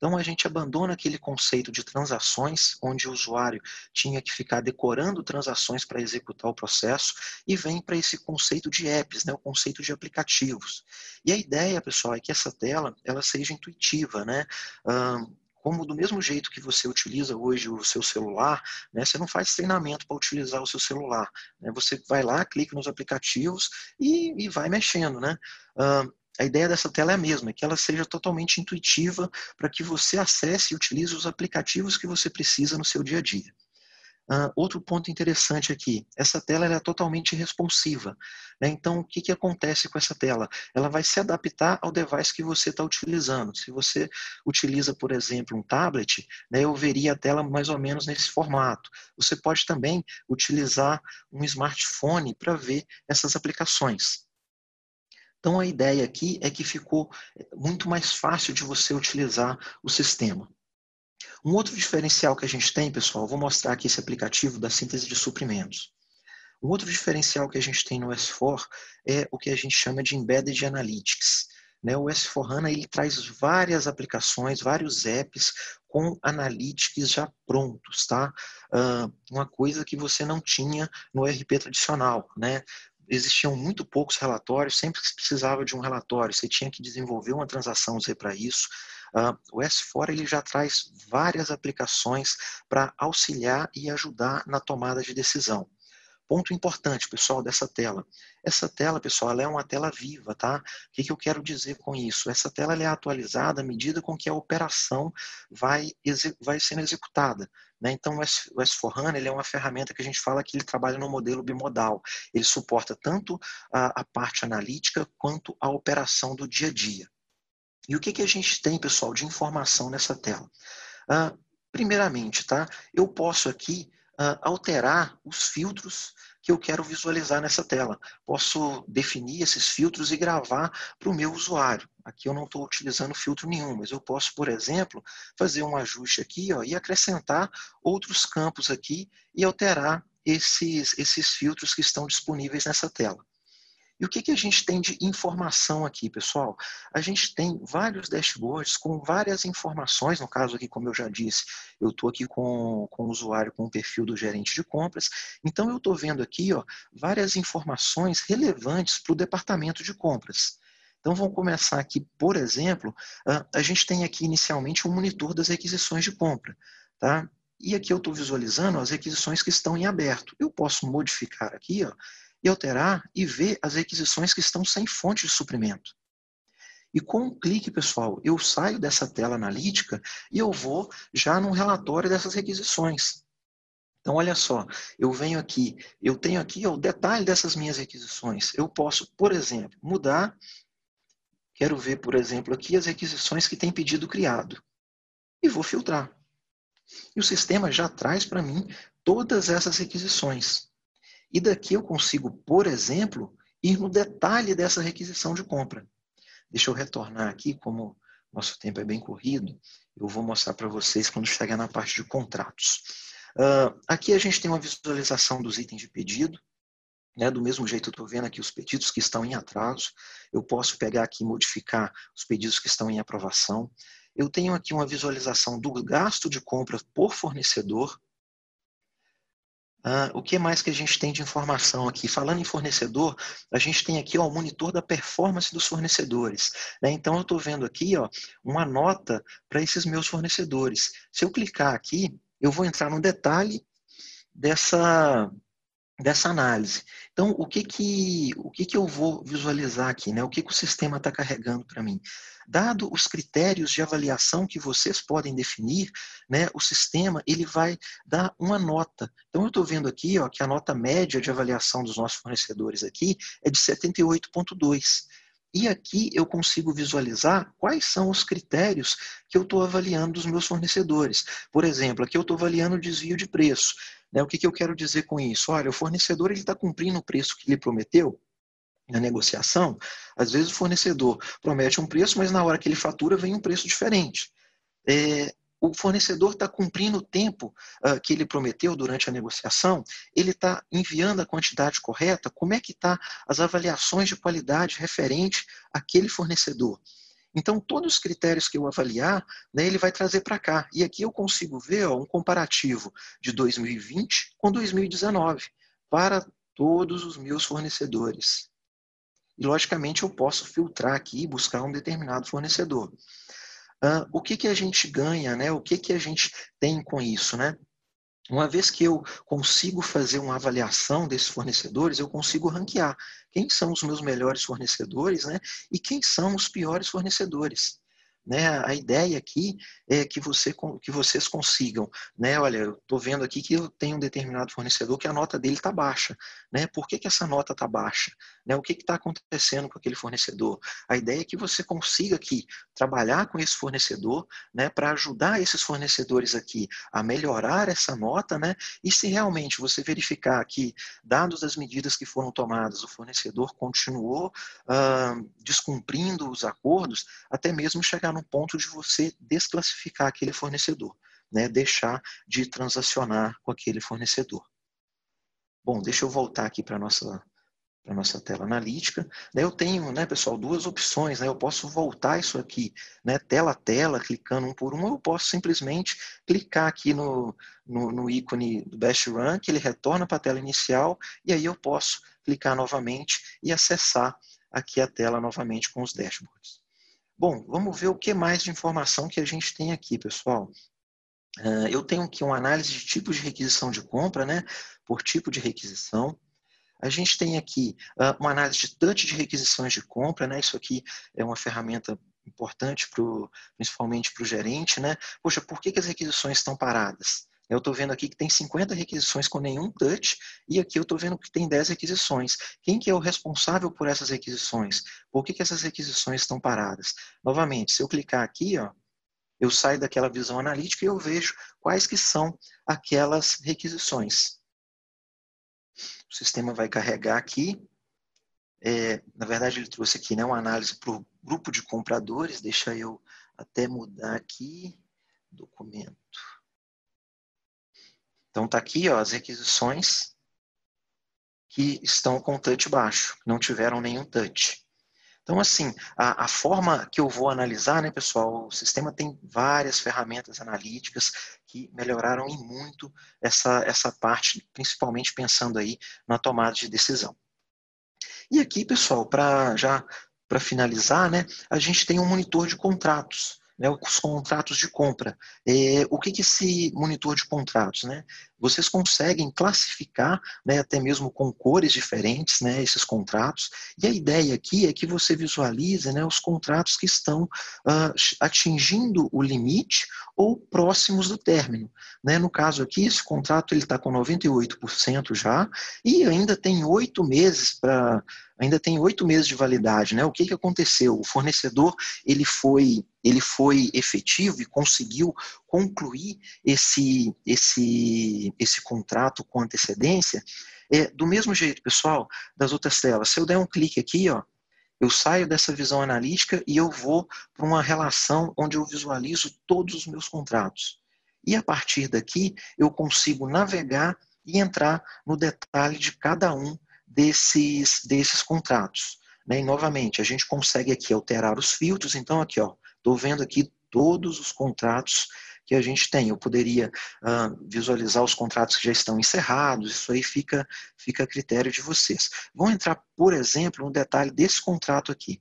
Então a gente abandona aquele conceito de transações, onde o usuário tinha que ficar decorando transações para executar o processo, e vem para esse conceito de apps, né, o conceito de aplicativos. E a ideia, pessoal, é que essa tela ela seja intuitiva, né? Como do mesmo jeito que você utiliza hoje o seu celular, né, você não faz treinamento para utilizar o seu celular. Né, você vai lá, clica nos aplicativos e, e vai mexendo. Né? Uh, a ideia dessa tela é a mesma, é que ela seja totalmente intuitiva para que você acesse e utilize os aplicativos que você precisa no seu dia a dia. Uh, outro ponto interessante aqui, essa tela é totalmente responsiva. Né? Então, o que, que acontece com essa tela? Ela vai se adaptar ao device que você está utilizando. Se você utiliza, por exemplo, um tablet, né, eu veria a tela mais ou menos nesse formato. Você pode também utilizar um smartphone para ver essas aplicações. Então, a ideia aqui é que ficou muito mais fácil de você utilizar o sistema. Um outro diferencial que a gente tem, pessoal, vou mostrar aqui esse aplicativo da síntese de suprimentos. Um outro diferencial que a gente tem no S4 é o que a gente chama de Embedded Analytics. Né? O S4HANA ele traz várias aplicações, vários apps com analytics já prontos, tá? Uma coisa que você não tinha no ERP tradicional, né? existiam muito poucos relatórios, sempre que precisava de um relatório, você tinha que desenvolver uma transação para isso. Uh, o S4 ele já traz várias aplicações para auxiliar e ajudar na tomada de decisão. Ponto importante, pessoal, dessa tela. Essa tela, pessoal, ela é uma tela viva, tá? O que, que eu quero dizer com isso? Essa tela é atualizada à medida com que a operação vai, vai sendo executada. Né? Então, o S4HANA ele é uma ferramenta que a gente fala que ele trabalha no modelo bimodal. Ele suporta tanto a, a parte analítica quanto a operação do dia a dia. E o que, que a gente tem, pessoal, de informação nessa tela? Ah, primeiramente, tá? eu posso aqui ah, alterar os filtros que eu quero visualizar nessa tela. Posso definir esses filtros e gravar para o meu usuário. Aqui eu não estou utilizando filtro nenhum, mas eu posso, por exemplo, fazer um ajuste aqui ó, e acrescentar outros campos aqui e alterar esses, esses filtros que estão disponíveis nessa tela. E o que, que a gente tem de informação aqui, pessoal? A gente tem vários dashboards com várias informações, no caso aqui, como eu já disse, eu estou aqui com, com o usuário com o perfil do gerente de compras, então eu estou vendo aqui ó, várias informações relevantes para o departamento de compras. Então vamos começar aqui, por exemplo, a gente tem aqui inicialmente um monitor das requisições de compra. Tá? E aqui eu estou visualizando as requisições que estão em aberto. Eu posso modificar aqui ó, e alterar e ver as requisições que estão sem fonte de suprimento. E com um clique, pessoal, eu saio dessa tela analítica e eu vou já no relatório dessas requisições. Então, olha só, eu venho aqui, eu tenho aqui ó, o detalhe dessas minhas requisições. Eu posso, por exemplo, mudar, quero ver, por exemplo, aqui as requisições que tem pedido criado. E vou filtrar. E o sistema já traz para mim todas essas requisições. E daqui eu consigo, por exemplo, ir no detalhe dessa requisição de compra. Deixa eu retornar aqui, como nosso tempo é bem corrido, eu vou mostrar para vocês quando chegar na parte de contratos. Uh, aqui a gente tem uma visualização dos itens de pedido. Né? Do mesmo jeito, eu estou vendo aqui os pedidos que estão em atraso. Eu posso pegar aqui e modificar os pedidos que estão em aprovação. Eu tenho aqui uma visualização do gasto de compra por fornecedor. Ah, o que mais que a gente tem de informação aqui? Falando em fornecedor, a gente tem aqui ó, o monitor da performance dos fornecedores. Né? Então, eu estou vendo aqui ó, uma nota para esses meus fornecedores. Se eu clicar aqui, eu vou entrar no detalhe dessa, dessa análise. Então, o que que, o que, que eu vou visualizar aqui? Né? O que, que o sistema está carregando para mim? Dado os critérios de avaliação que vocês podem definir, né, o sistema ele vai dar uma nota. Então, eu estou vendo aqui ó, que a nota média de avaliação dos nossos fornecedores aqui é de 78,2. E aqui eu consigo visualizar quais são os critérios que eu estou avaliando dos meus fornecedores. Por exemplo, aqui eu estou avaliando o desvio de preço. Né? O que, que eu quero dizer com isso? Olha, o fornecedor está cumprindo o preço que ele prometeu, na negociação, às vezes o fornecedor promete um preço, mas na hora que ele fatura vem um preço diferente. É, o fornecedor está cumprindo o tempo uh, que ele prometeu durante a negociação, ele está enviando a quantidade correta, como é que está as avaliações de qualidade referente àquele fornecedor. Então, todos os critérios que eu avaliar, né, ele vai trazer para cá. E aqui eu consigo ver ó, um comparativo de 2020 com 2019 para todos os meus fornecedores. E, logicamente, eu posso filtrar aqui e buscar um determinado fornecedor. Uh, o que, que a gente ganha, né? o que, que a gente tem com isso? Né? Uma vez que eu consigo fazer uma avaliação desses fornecedores, eu consigo ranquear quem são os meus melhores fornecedores né, e quem são os piores fornecedores. Né? A ideia aqui é que, você, que vocês consigam, né? Olha, eu estou vendo aqui que eu tenho um determinado fornecedor que a nota dele está baixa, né? Por que, que essa nota está baixa? Né? O que está acontecendo com aquele fornecedor? A ideia é que você consiga aqui trabalhar com esse fornecedor, né? Para ajudar esses fornecedores aqui a melhorar essa nota, né? E se realmente você verificar que, dados as medidas que foram tomadas, o fornecedor continuou ah, descumprindo os acordos, até mesmo chegar no ponto de você desclassificar aquele fornecedor, né? deixar de transacionar com aquele fornecedor. Bom, deixa eu voltar aqui para a nossa, nossa tela analítica. Eu tenho, né, pessoal, duas opções. Né? Eu posso voltar isso aqui, né, tela a tela, clicando um por um, ou eu posso simplesmente clicar aqui no, no, no ícone do Best Run, que ele retorna para a tela inicial, e aí eu posso clicar novamente e acessar aqui a tela novamente com os dashboards. Bom, vamos ver o que mais de informação que a gente tem aqui, pessoal. Uh, eu tenho aqui uma análise de tipos de requisição de compra, né? Por tipo de requisição. A gente tem aqui uh, uma análise de touch de requisições de compra, né? Isso aqui é uma ferramenta importante, pro, principalmente para o gerente, né? Poxa, por que, que as requisições estão paradas? Eu estou vendo aqui que tem 50 requisições com nenhum touch e aqui eu estou vendo que tem 10 requisições. Quem que é o responsável por essas requisições? Por que, que essas requisições estão paradas? Novamente, se eu clicar aqui, ó, eu saio daquela visão analítica e eu vejo quais que são aquelas requisições. O sistema vai carregar aqui. É, na verdade, ele trouxe aqui né, uma análise para o grupo de compradores. Deixa eu até mudar aqui. Documento. Então está aqui ó, as requisições que estão com touch baixo, não tiveram nenhum touch. Então, assim, a, a, forma que eu vou analisar, né, pessoal, o sistema tem várias ferramentas analíticas que melhoraram e muito essa, essa parte, principalmente pensando aí na tomada de decisão. E aqui, pessoal, para já para finalizar, né, a gente tem um monitor de contratos né, os contratos de compra. É, o que, que esse monitor de contratos? Né? Vocês conseguem classificar, né, até mesmo com cores diferentes, né, esses contratos. E a ideia aqui é que você visualize né, os contratos que estão uh, atingindo o limite ou próximos do término. Né? No caso aqui, esse contrato está com 98% já e ainda tem oito meses para ainda tem oito meses de validade, né? O que, que aconteceu? O fornecedor ele foi ele foi efetivo e conseguiu concluir esse esse esse contrato com antecedência. É, do mesmo jeito, pessoal, das outras telas. Se eu der um clique aqui, ó, eu saio dessa visão analítica e eu vou para uma relação onde eu visualizo todos os meus contratos. E a partir daqui, eu consigo navegar e entrar no detalhe de cada um desses, desses contratos. Né? E, novamente, a gente consegue aqui alterar os filtros. Então, aqui, ó, estou vendo aqui todos os contratos que a gente tem. Eu poderia uh, visualizar os contratos que já estão encerrados, isso aí fica, fica a critério de vocês. Vamos entrar, por exemplo, no detalhe desse contrato aqui.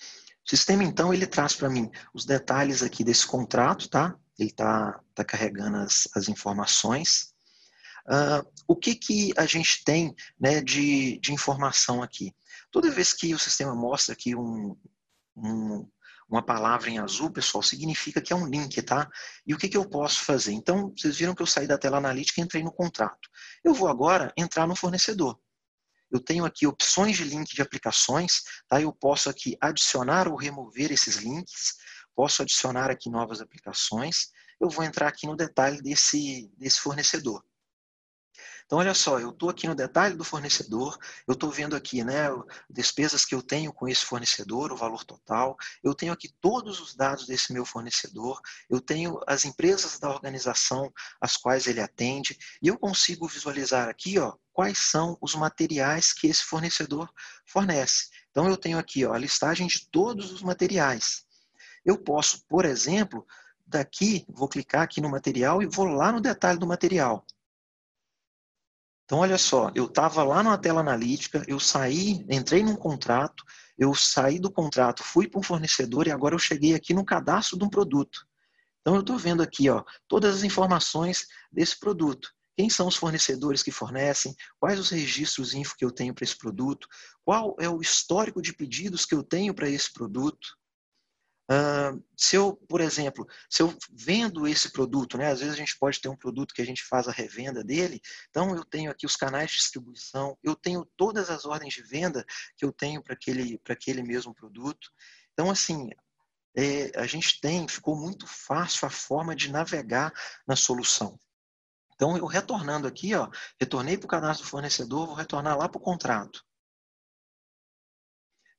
O sistema, então, ele traz para mim os detalhes aqui desse contrato, tá? Ele está tá carregando as, as informações. Uh, o que, que a gente tem né, de, de informação aqui? Toda vez que o sistema mostra aqui um, um, uma palavra em azul, pessoal, significa que é um link, tá? E o que, que eu posso fazer? Então, vocês viram que eu saí da tela analítica e entrei no contrato. Eu vou agora entrar no fornecedor. Eu tenho aqui opções de link de aplicações, tá? Eu posso aqui adicionar ou remover esses links, posso adicionar aqui novas aplicações. Eu vou entrar aqui no detalhe desse, desse fornecedor. Então, olha só, eu estou aqui no detalhe do fornecedor, eu estou vendo aqui, né, despesas que eu tenho com esse fornecedor, o valor total, eu tenho aqui todos os dados desse meu fornecedor, eu tenho as empresas da organização às quais ele atende, e eu consigo visualizar aqui, ó, quais são os materiais que esse fornecedor fornece. Então, eu tenho aqui, ó, a listagem de todos os materiais. Eu posso, por exemplo, daqui, vou clicar aqui no material e vou lá no detalhe do material. Então, olha só, eu estava lá na tela analítica, eu saí, entrei num contrato, eu saí do contrato, fui para um fornecedor e agora eu cheguei aqui no cadastro de um produto. Então, eu estou vendo aqui ó, todas as informações desse produto. Quem são os fornecedores que fornecem? Quais os registros info que eu tenho para esse produto? Qual é o histórico de pedidos que eu tenho para esse produto? Uh, se eu, por exemplo, se eu vendo esse produto, né, às vezes a gente pode ter um produto que a gente faz a revenda dele, então eu tenho aqui os canais de distribuição, eu tenho todas as ordens de venda que eu tenho para aquele, aquele mesmo produto. Então, assim, é, a gente tem, ficou muito fácil a forma de navegar na solução. Então, eu retornando aqui, ó, retornei para o cadastro do fornecedor, vou retornar lá para o contrato.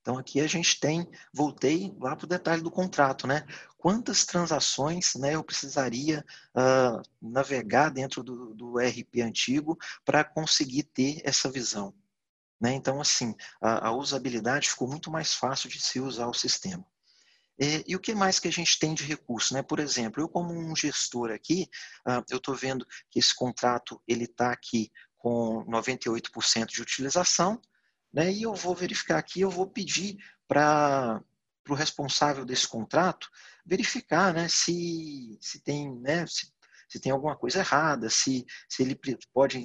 Então, aqui a gente tem, voltei lá para o detalhe do contrato, né? Quantas transações né, eu precisaria uh, navegar dentro do, do RP antigo para conseguir ter essa visão? Né? Então, assim, a, a, usabilidade ficou muito mais fácil de se usar o sistema. E, e, o que mais que a gente tem de recurso? Né? Por exemplo, eu como um gestor aqui, uh, eu estou vendo que esse contrato ele está aqui com 98% de utilização, né? E eu vou verificar aqui, eu vou pedir para o responsável desse contrato verificar né, se, se tem né, se, se tem alguma coisa errada, se, se ele pode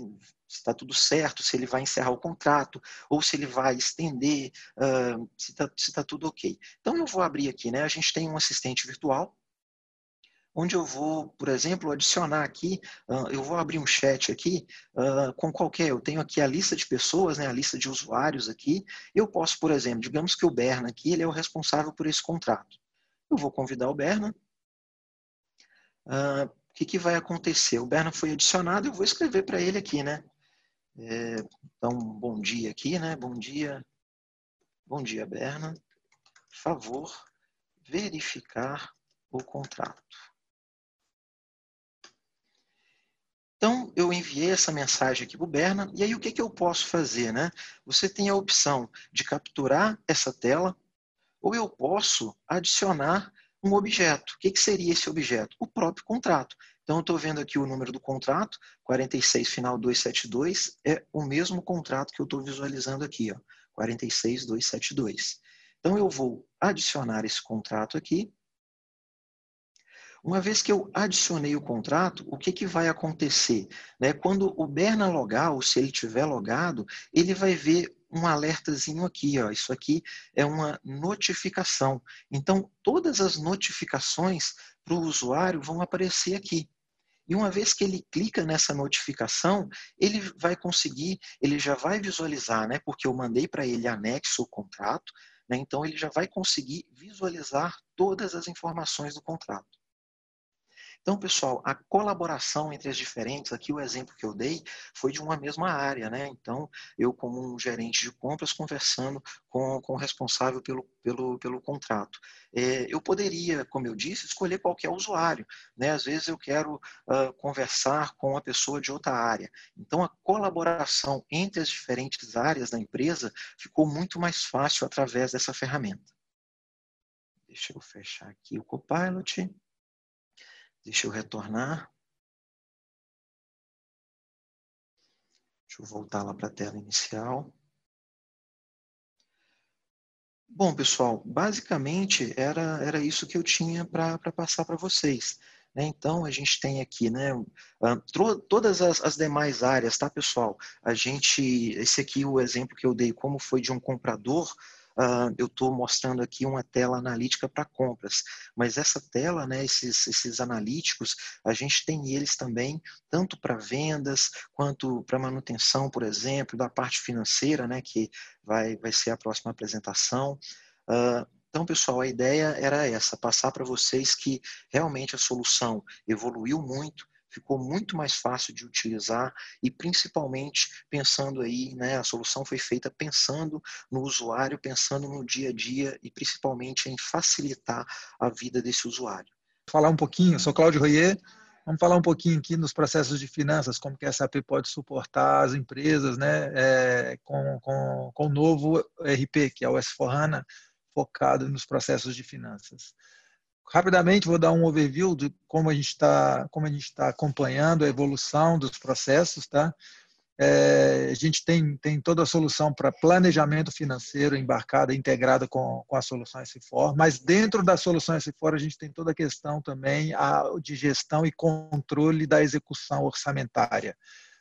está tudo certo, se ele vai encerrar o contrato, ou se ele vai estender, uh, se está tá tudo ok. Então, eu vou abrir aqui, né? A gente tem um assistente virtual, onde eu vou, por exemplo, adicionar aqui, uh, eu vou abrir um chat aqui uh, com qualquer, eu tenho aqui a lista de pessoas, né, a lista de usuários aqui, eu posso, por exemplo, digamos que o Berna aqui, ele é o responsável por esse contrato. Eu vou convidar o Berna. Uh, o que, que vai acontecer? O Berna foi adicionado, eu vou escrever para ele aqui, né? É, então, bom dia aqui, né? Bom dia, bom dia, Berna. Por favor, verificar o contrato. Então, eu enviei essa mensagem aqui para o Berna, e aí o que, que eu posso fazer? Né? Você tem a opção de capturar essa tela, ou eu posso adicionar um objeto. O que, que seria esse objeto? O próprio contrato. Então, eu estou vendo aqui o número do contrato, 46 final 272, é o mesmo contrato que eu estou visualizando aqui, ó, 46272. Então, eu vou adicionar esse contrato aqui, uma vez que eu adicionei o contrato, o que, que vai acontecer? Né? Quando o Berna logar, ou se ele tiver logado, ele vai ver um alertazinho aqui, ó. Isso aqui é uma notificação. Então, todas as notificações para o usuário vão aparecer aqui. E uma vez que ele clica nessa notificação, ele vai conseguir, ele já vai visualizar, né? Porque eu mandei para ele anexo o contrato, né? Então ele já vai conseguir visualizar todas as informações do contrato. Então, pessoal, a colaboração entre as diferentes, aqui o exemplo que eu dei foi de uma mesma área, né? Então, eu como um gerente de compras conversando com, com o responsável pelo, pelo, pelo contrato. É, eu poderia, como eu disse, escolher qualquer usuário, né? Às vezes eu quero uh, conversar com uma pessoa de outra área. Então, a colaboração entre as diferentes áreas da empresa ficou muito mais fácil através dessa ferramenta. Deixa eu fechar aqui o Copilot. Deixa eu retornar. Deixa eu voltar lá para a tela inicial. Bom, pessoal, basicamente era, era isso que eu tinha para passar para vocês. Né? Então, a gente tem aqui né, todas as, as, demais áreas, tá, pessoal? A gente, esse aqui é o exemplo que eu dei, como foi de um comprador, Uh, eu estou mostrando aqui uma tela analítica para compras, mas essa tela, né, esses, esses analíticos, a gente tem eles também tanto para vendas quanto para manutenção, por exemplo, da parte financeira, né, que vai, vai ser a próxima apresentação. Uh, então, pessoal, a ideia era essa, passar para vocês que realmente a solução evoluiu muito, ficou muito mais fácil de utilizar e principalmente pensando aí, né, a solução foi feita pensando no usuário, pensando no dia a dia e principalmente em facilitar a vida desse usuário. Falar um pouquinho, sou Cláudio Royer, Vamos falar um pouquinho aqui nos processos de finanças, como que a SAP pode suportar as empresas né, é, com, com, com o novo RP, que é o S4HANA, focado nos processos de finanças. Rapidamente vou dar um overview de como a gente está como a gente está acompanhando a evolução dos processos, tá? É, a gente tem, tem toda a solução para planejamento financeiro embarcada, integrada com, com a solução S4, mas dentro da solução S4 a gente tem toda a questão também a, de gestão e controle da execução orçamentária.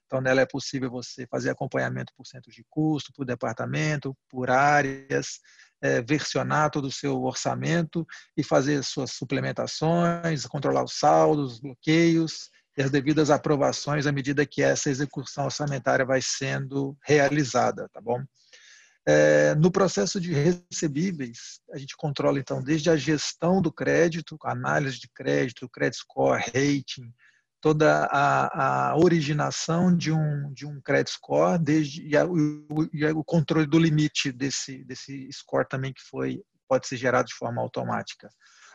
Então, nela é possível você fazer acompanhamento por centros de custo, por departamento, por áreas, é, versionar todo o seu orçamento e fazer suas suplementações, controlar os saldos, os bloqueios e as devidas aprovações à medida que essa execução orçamentária vai sendo realizada, tá bom? É, no processo de recebíveis, a gente controla então desde a gestão do crédito, análise de crédito, credit score, rating, toda a, a, originação de um, de um credit score desde, e, a, o, e o controle do limite desse, desse score também que foi pode ser gerado de forma automática.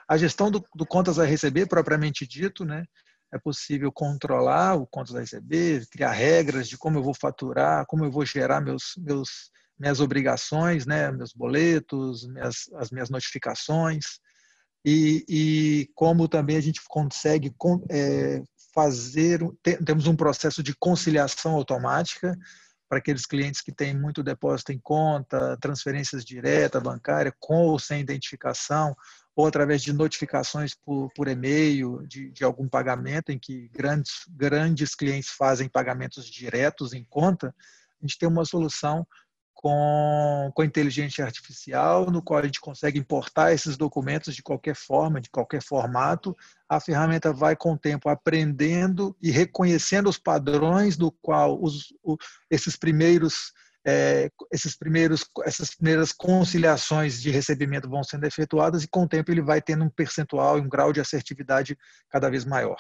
A gestão do, do contas a receber, propriamente dito, né, é possível controlar o contas a receber, criar regras de como eu vou faturar, como eu vou gerar meus, meus minhas obrigações, né, meus boletos, minhas, as minhas notificações, e, e como também a gente consegue é, fazer, temos um processo de conciliação automática para aqueles clientes que têm muito depósito em conta, transferências diretas, bancária, com ou sem identificação, ou através de notificações por, por e-mail de, de algum pagamento, em que grandes, grandes clientes fazem pagamentos diretos em conta, a gente tem uma solução com, com inteligência artificial, no qual a gente consegue importar esses documentos de qualquer forma, de qualquer formato. A ferramenta vai, com o tempo, aprendendo e reconhecendo os padrões do qual os, o, esses primeiros é, esses primeiros, essas primeiras conciliações de recebimento vão sendo efetuadas e com o tempo ele vai tendo um percentual e um grau de assertividade cada vez maior.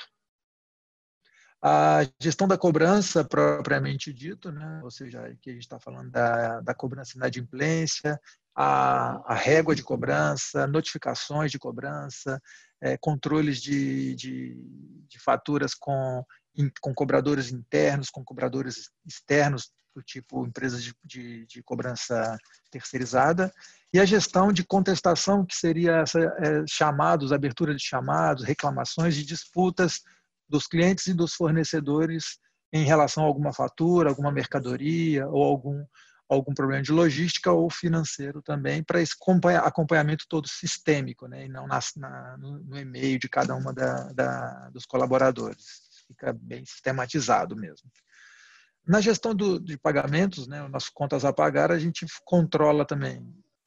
A gestão da cobrança, propriamente dito, né? ou seja, aqui a gente está falando da, da cobrança inadimplência, a, a régua de cobrança, notificações de cobrança, é, controles de, de, de faturas com, com cobradores internos, com cobradores externos, do tipo empresas de, de, de, cobrança terceirizada, e a gestão de contestação, que seria essa, é, chamados, abertura de chamados, reclamações de disputas dos clientes e dos fornecedores em relação a alguma fatura, alguma mercadoria ou algum algum problema de logística ou financeiro também para esse acompanhamento todo sistêmico, né, e não na, na, no, e-mail de cada uma da, dos colaboradores. Fica bem sistematizado mesmo. Na gestão do, de pagamentos, né, nas contas a pagar, a gente controla também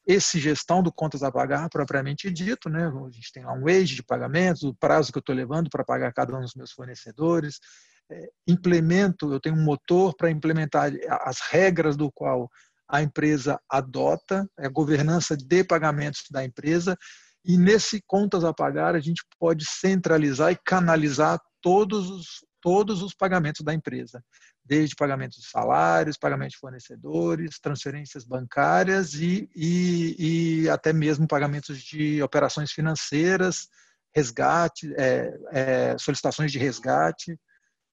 esse gestão do contas a pagar propriamente dito, né? A gente tem lá um age de pagamentos, o prazo que eu estou levando para pagar cada um dos meus fornecedores. É, implemento, eu tenho um motor para implementar as regras do qual a empresa adota, é a governança de pagamentos da empresa, e nesse contas a pagar a gente pode centralizar e canalizar todos os, todos os pagamentos da empresa desde pagamentos de salários, pagamento de fornecedores, transferências bancárias e, e, e até mesmo pagamentos de operações financeiras, resgate, é, é, solicitações de resgate,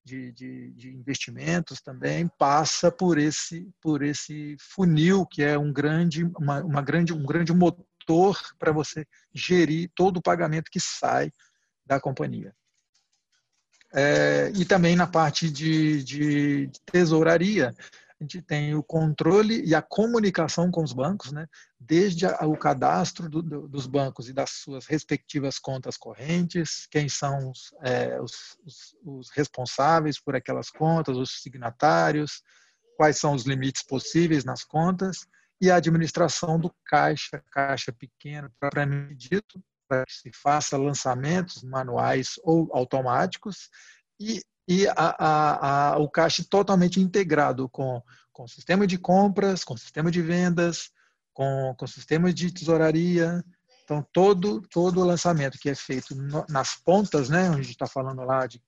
de, de, de, investimentos também passa por esse por esse funil que é um grande uma, uma grande um grande motor para você gerir todo o pagamento que sai da companhia é, e também na parte de, de, tesouraria, a a gente tem o controle e a comunicação com os bancos, né? desde o cadastro do, do, dos bancos e das suas respectivas contas correntes, quem são os, é, os, os, os responsáveis por aquelas contas, os signatários, quais são os limites possíveis nas contas, e a administração do caixa, caixa pequeno, propriamente dito, para que se faça lançamentos manuais ou automáticos, e e a, a, a, o caixa totalmente integrado com, com sistema de compras, com sistema de vendas, com, com sistema de tesouraria. Então, todo, todo o lançamento que é feito no, nas pontas, né, onde a gente está falando lá de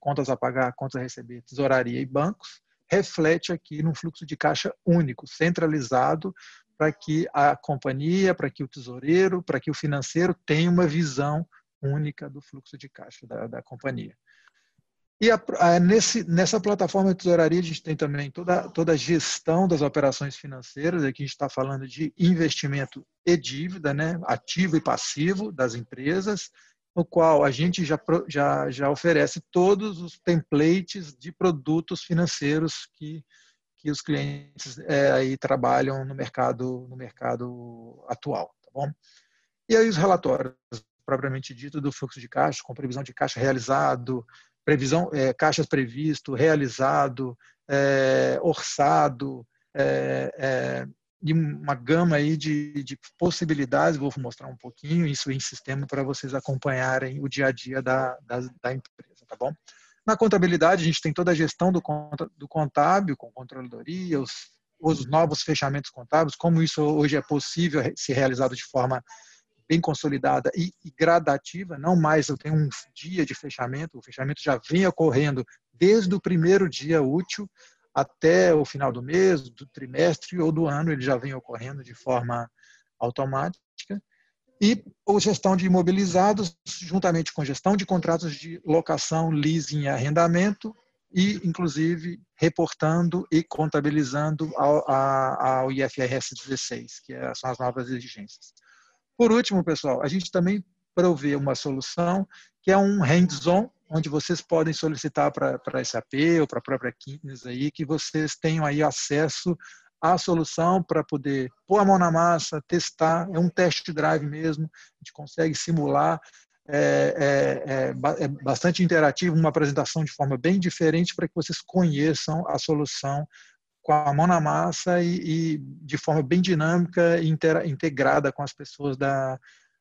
contas a pagar, contas a receber, tesouraria e bancos, reflete aqui num fluxo de caixa único, centralizado, para que a companhia, para que o tesoureiro, para que o financeiro tenha uma visão única do fluxo de caixa da, da companhia. E a, a, nesse, nessa plataforma de tesouraria, a gente tem também toda, toda a gestão das operações financeiras. Aqui a gente está falando de investimento e dívida, né? ativo e passivo das empresas, no qual a gente já, já, já oferece todos os templates de produtos financeiros que, que os clientes é, aí trabalham no mercado, no mercado atual. Tá bom? E aí os relatórios, propriamente dito, do fluxo de caixa, com previsão de caixa realizado, previsão, é, caixas previsto, realizado, é, orçado, é, e uma gama aí de, de, possibilidades, vou mostrar um pouquinho isso em sistema para vocês acompanharem o dia a dia da, da, da, empresa, tá bom? Na contabilidade, a gente tem toda a gestão do, do contábil, com controladoria, os, os novos fechamentos contábeis, como isso hoje é possível ser realizado de forma bem consolidada e, e, gradativa, não mais eu tenho um dia de fechamento, o fechamento já vem ocorrendo desde o primeiro dia útil até o final do mês, do trimestre ou do ano, ele já vem ocorrendo de forma automática. E a gestão de imobilizados, juntamente com gestão de contratos de locação, leasing e arrendamento, e, inclusive, reportando e contabilizando ao, ao IFRS 16, que é, são as novas exigências. Por último, pessoal, a gente também provê uma solução que é um hands-on, onde vocês podem solicitar para a SAP ou para a própria Kines aí, que vocês tenham aí acesso à solução para poder pôr a mão na massa, testar, é um test drive mesmo, a gente consegue simular, é, é, é, é bastante interativo, uma apresentação de forma bem diferente para que vocês conheçam a solução com a mão na massa e, e de forma bem dinâmica e integrada com as pessoas da,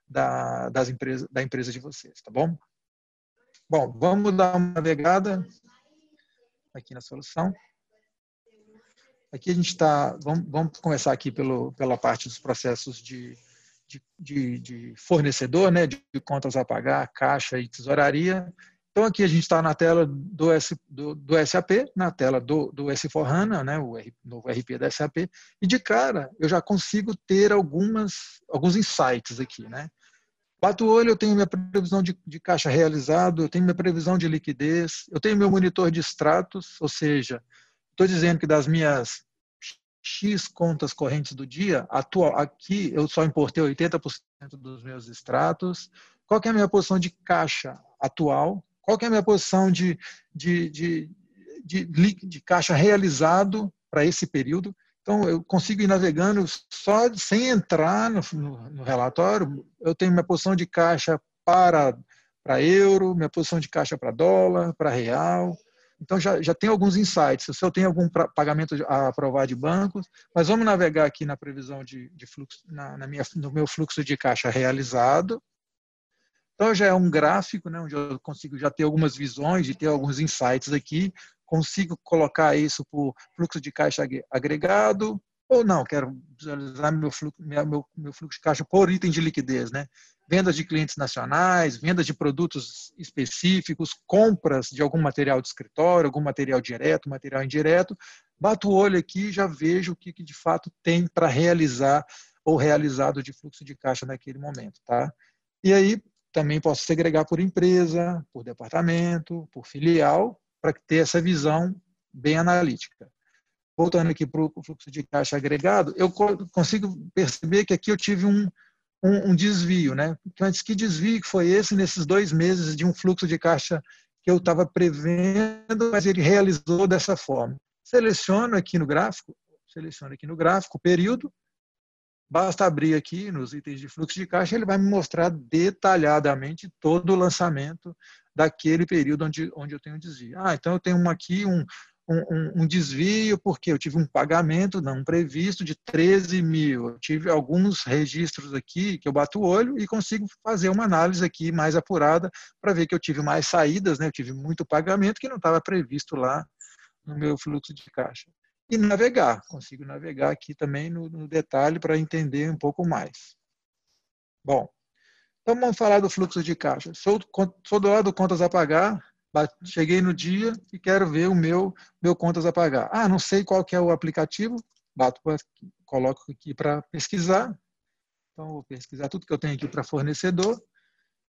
da, das empresas, da empresa de vocês, tá bom? Bom, vamos dar uma navegada aqui na solução. Aqui a gente está, vamos, vamos começar aqui pelo, pela parte dos processos de, de, de, de fornecedor, né, de contas a pagar, caixa e tesouraria. Então, aqui a gente está na tela do, S, do, do, SAP, na tela do, do S4HANA, né, o R, novo RP da SAP, e de cara eu já consigo ter algumas, alguns insights aqui. Né? Bato o olho, eu tenho minha previsão de, de caixa realizado, eu tenho minha previsão de liquidez, eu tenho meu monitor de extratos, ou seja, estou dizendo que das minhas X contas correntes do dia, atual, aqui eu só importei 80% dos meus extratos. Qual é a minha posição de caixa atual? qual é a minha posição de, de, de, de, de caixa realizado para esse período. Então, eu consigo ir navegando só sem entrar no, no, no, relatório. Eu tenho minha posição de caixa para, para euro, minha posição de caixa para dólar, para real. Então, já, já tem alguns insights. Se eu tenho algum pagamento a aprovar de bancos, mas vamos navegar aqui na previsão de, de fluxo, na, na minha, no meu fluxo de caixa realizado. Então já é um gráfico, né, onde eu consigo já ter algumas visões e ter alguns insights aqui, consigo colocar isso por fluxo de caixa agregado, ou não, quero visualizar meu fluxo, meu, meu fluxo de caixa por item de liquidez, né? Vendas de clientes nacionais, vendas de produtos específicos, compras de algum material de escritório, algum material direto, material indireto. Bato o olho aqui e já vejo o que, que de fato tem para realizar ou realizado de fluxo de caixa naquele momento, tá? E aí, também posso segregar por empresa, por departamento, por filial, para ter essa visão bem analítica. Voltando aqui para o fluxo de caixa agregado, eu consigo perceber que aqui eu tive um, um, um desvio. Né? Antes, que desvio que foi esse nesses dois meses de um fluxo de caixa que eu estava prevendo, mas ele realizou dessa forma. seleciono aqui no gráfico, seleciono aqui no gráfico o período, basta abrir aqui nos itens de fluxo de caixa, ele vai me mostrar detalhadamente todo o lançamento daquele período onde, onde eu tenho desvio. Ah, então eu tenho aqui um, um, um, desvio, porque eu tive um pagamento não previsto de 13 mil. Eu tive alguns registros aqui que eu bato o olho e consigo fazer uma análise aqui mais apurada para ver que eu tive mais saídas, né? eu tive muito pagamento que não estava previsto lá no meu fluxo de caixa. E navegar, consigo navegar aqui também no, no detalhe para entender um pouco mais. Bom, então vamos falar do fluxo de caixa. Sou, sou do lado contas a pagar, cheguei no dia e quero ver o meu, meu contas a pagar. Ah, não sei qual que é o aplicativo, bato, coloco aqui para pesquisar. Então, vou pesquisar tudo que eu tenho aqui para fornecedor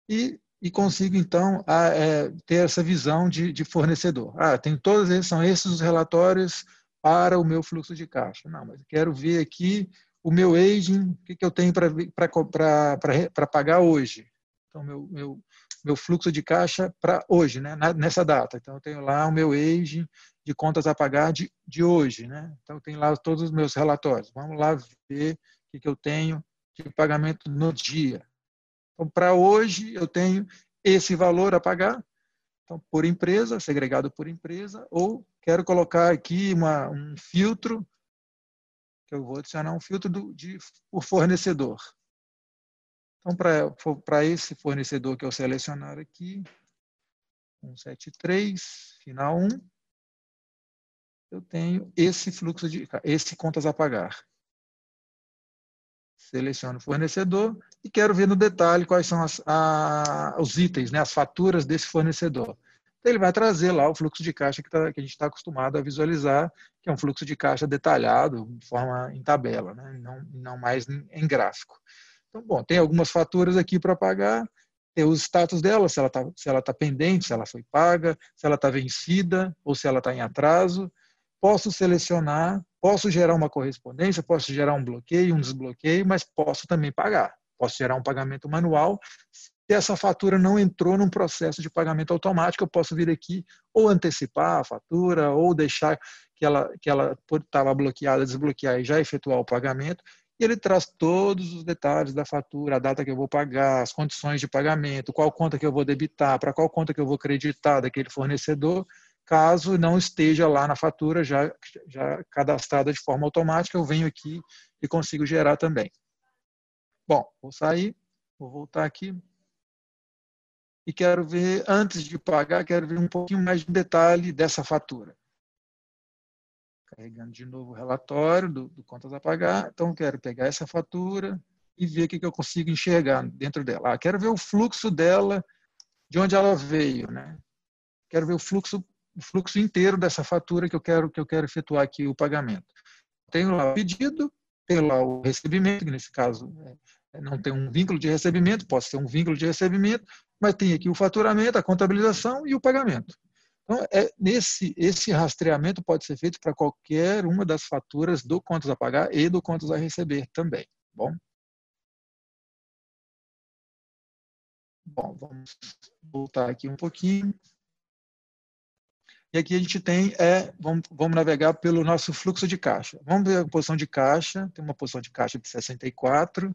e, e consigo, então, a, é, ter essa visão de, de fornecedor. Ah, tem todos esses, são esses os relatórios para o meu fluxo de caixa. Não, mas quero ver aqui o meu aging, o que, que eu tenho para pagar hoje. Então, meu, meu, meu fluxo de caixa para hoje, né, nessa data. Então, eu tenho lá o meu age de contas a pagar de, de hoje. Né? Então, tenho lá todos os meus relatórios. Vamos lá ver o que, que eu tenho de pagamento no dia. Então, para hoje, eu tenho esse valor a pagar, então, por empresa, segregado por empresa, ou quero colocar aqui uma, um filtro, que eu vou adicionar um filtro do, de, por fornecedor. Então, para esse fornecedor que eu selecionar aqui, 173, final 1, eu tenho esse fluxo de, esse contas a pagar. Seleciono o fornecedor e quero ver no detalhe quais são as, a, os itens, né, as faturas desse fornecedor. Então, ele vai trazer lá o fluxo de caixa que, tá, que a gente está acostumado a visualizar, que é um fluxo de caixa detalhado, de forma em tabela, né, não, não mais em, em gráfico. Então, bom, tem algumas faturas aqui para pagar, tem os status dela, se ela está tá pendente, se ela foi paga, se ela está vencida ou se ela está em atraso. Posso selecionar, posso gerar uma correspondência, posso gerar um bloqueio, um desbloqueio, mas posso também pagar. Posso gerar um pagamento manual. Se essa fatura não entrou num processo de pagamento automático, eu posso vir aqui ou antecipar a fatura ou deixar que ela que ela estava bloqueada, desbloquear e já efetuar o pagamento e ele traz todos os detalhes da fatura, a data que eu vou pagar, as condições de pagamento, qual conta que eu vou debitar, para qual conta que eu vou creditar daquele fornecedor, caso não esteja lá na fatura já, já cadastrada de forma automática, eu venho aqui e consigo gerar também. Bom, vou sair, vou voltar aqui. E quero ver, antes de pagar, quero ver um pouquinho mais de detalhe dessa fatura. Carregando de novo o relatório do, do contas a pagar. Então, quero pegar essa fatura e ver o que, que eu consigo enxergar dentro dela. Ah, quero ver o fluxo dela, de onde ela veio. Né? Quero ver o fluxo, o fluxo inteiro dessa fatura que eu quero, que eu quero efetuar aqui o pagamento. Tenho lá o pedido, tenho lá o recebimento, que nesse caso é, não tem um vínculo de recebimento, posso ter um vínculo de recebimento, mas tem aqui o faturamento, a contabilização e o pagamento. Então, é, nesse, esse rastreamento pode ser feito para qualquer uma das faturas do contas a pagar e do contas a receber também. Bom, bom vamos voltar aqui um pouquinho. E aqui a gente tem, é, vamos, vamos navegar pelo nosso fluxo de caixa. Vamos ver a posição de caixa, tem uma posição de caixa de 64,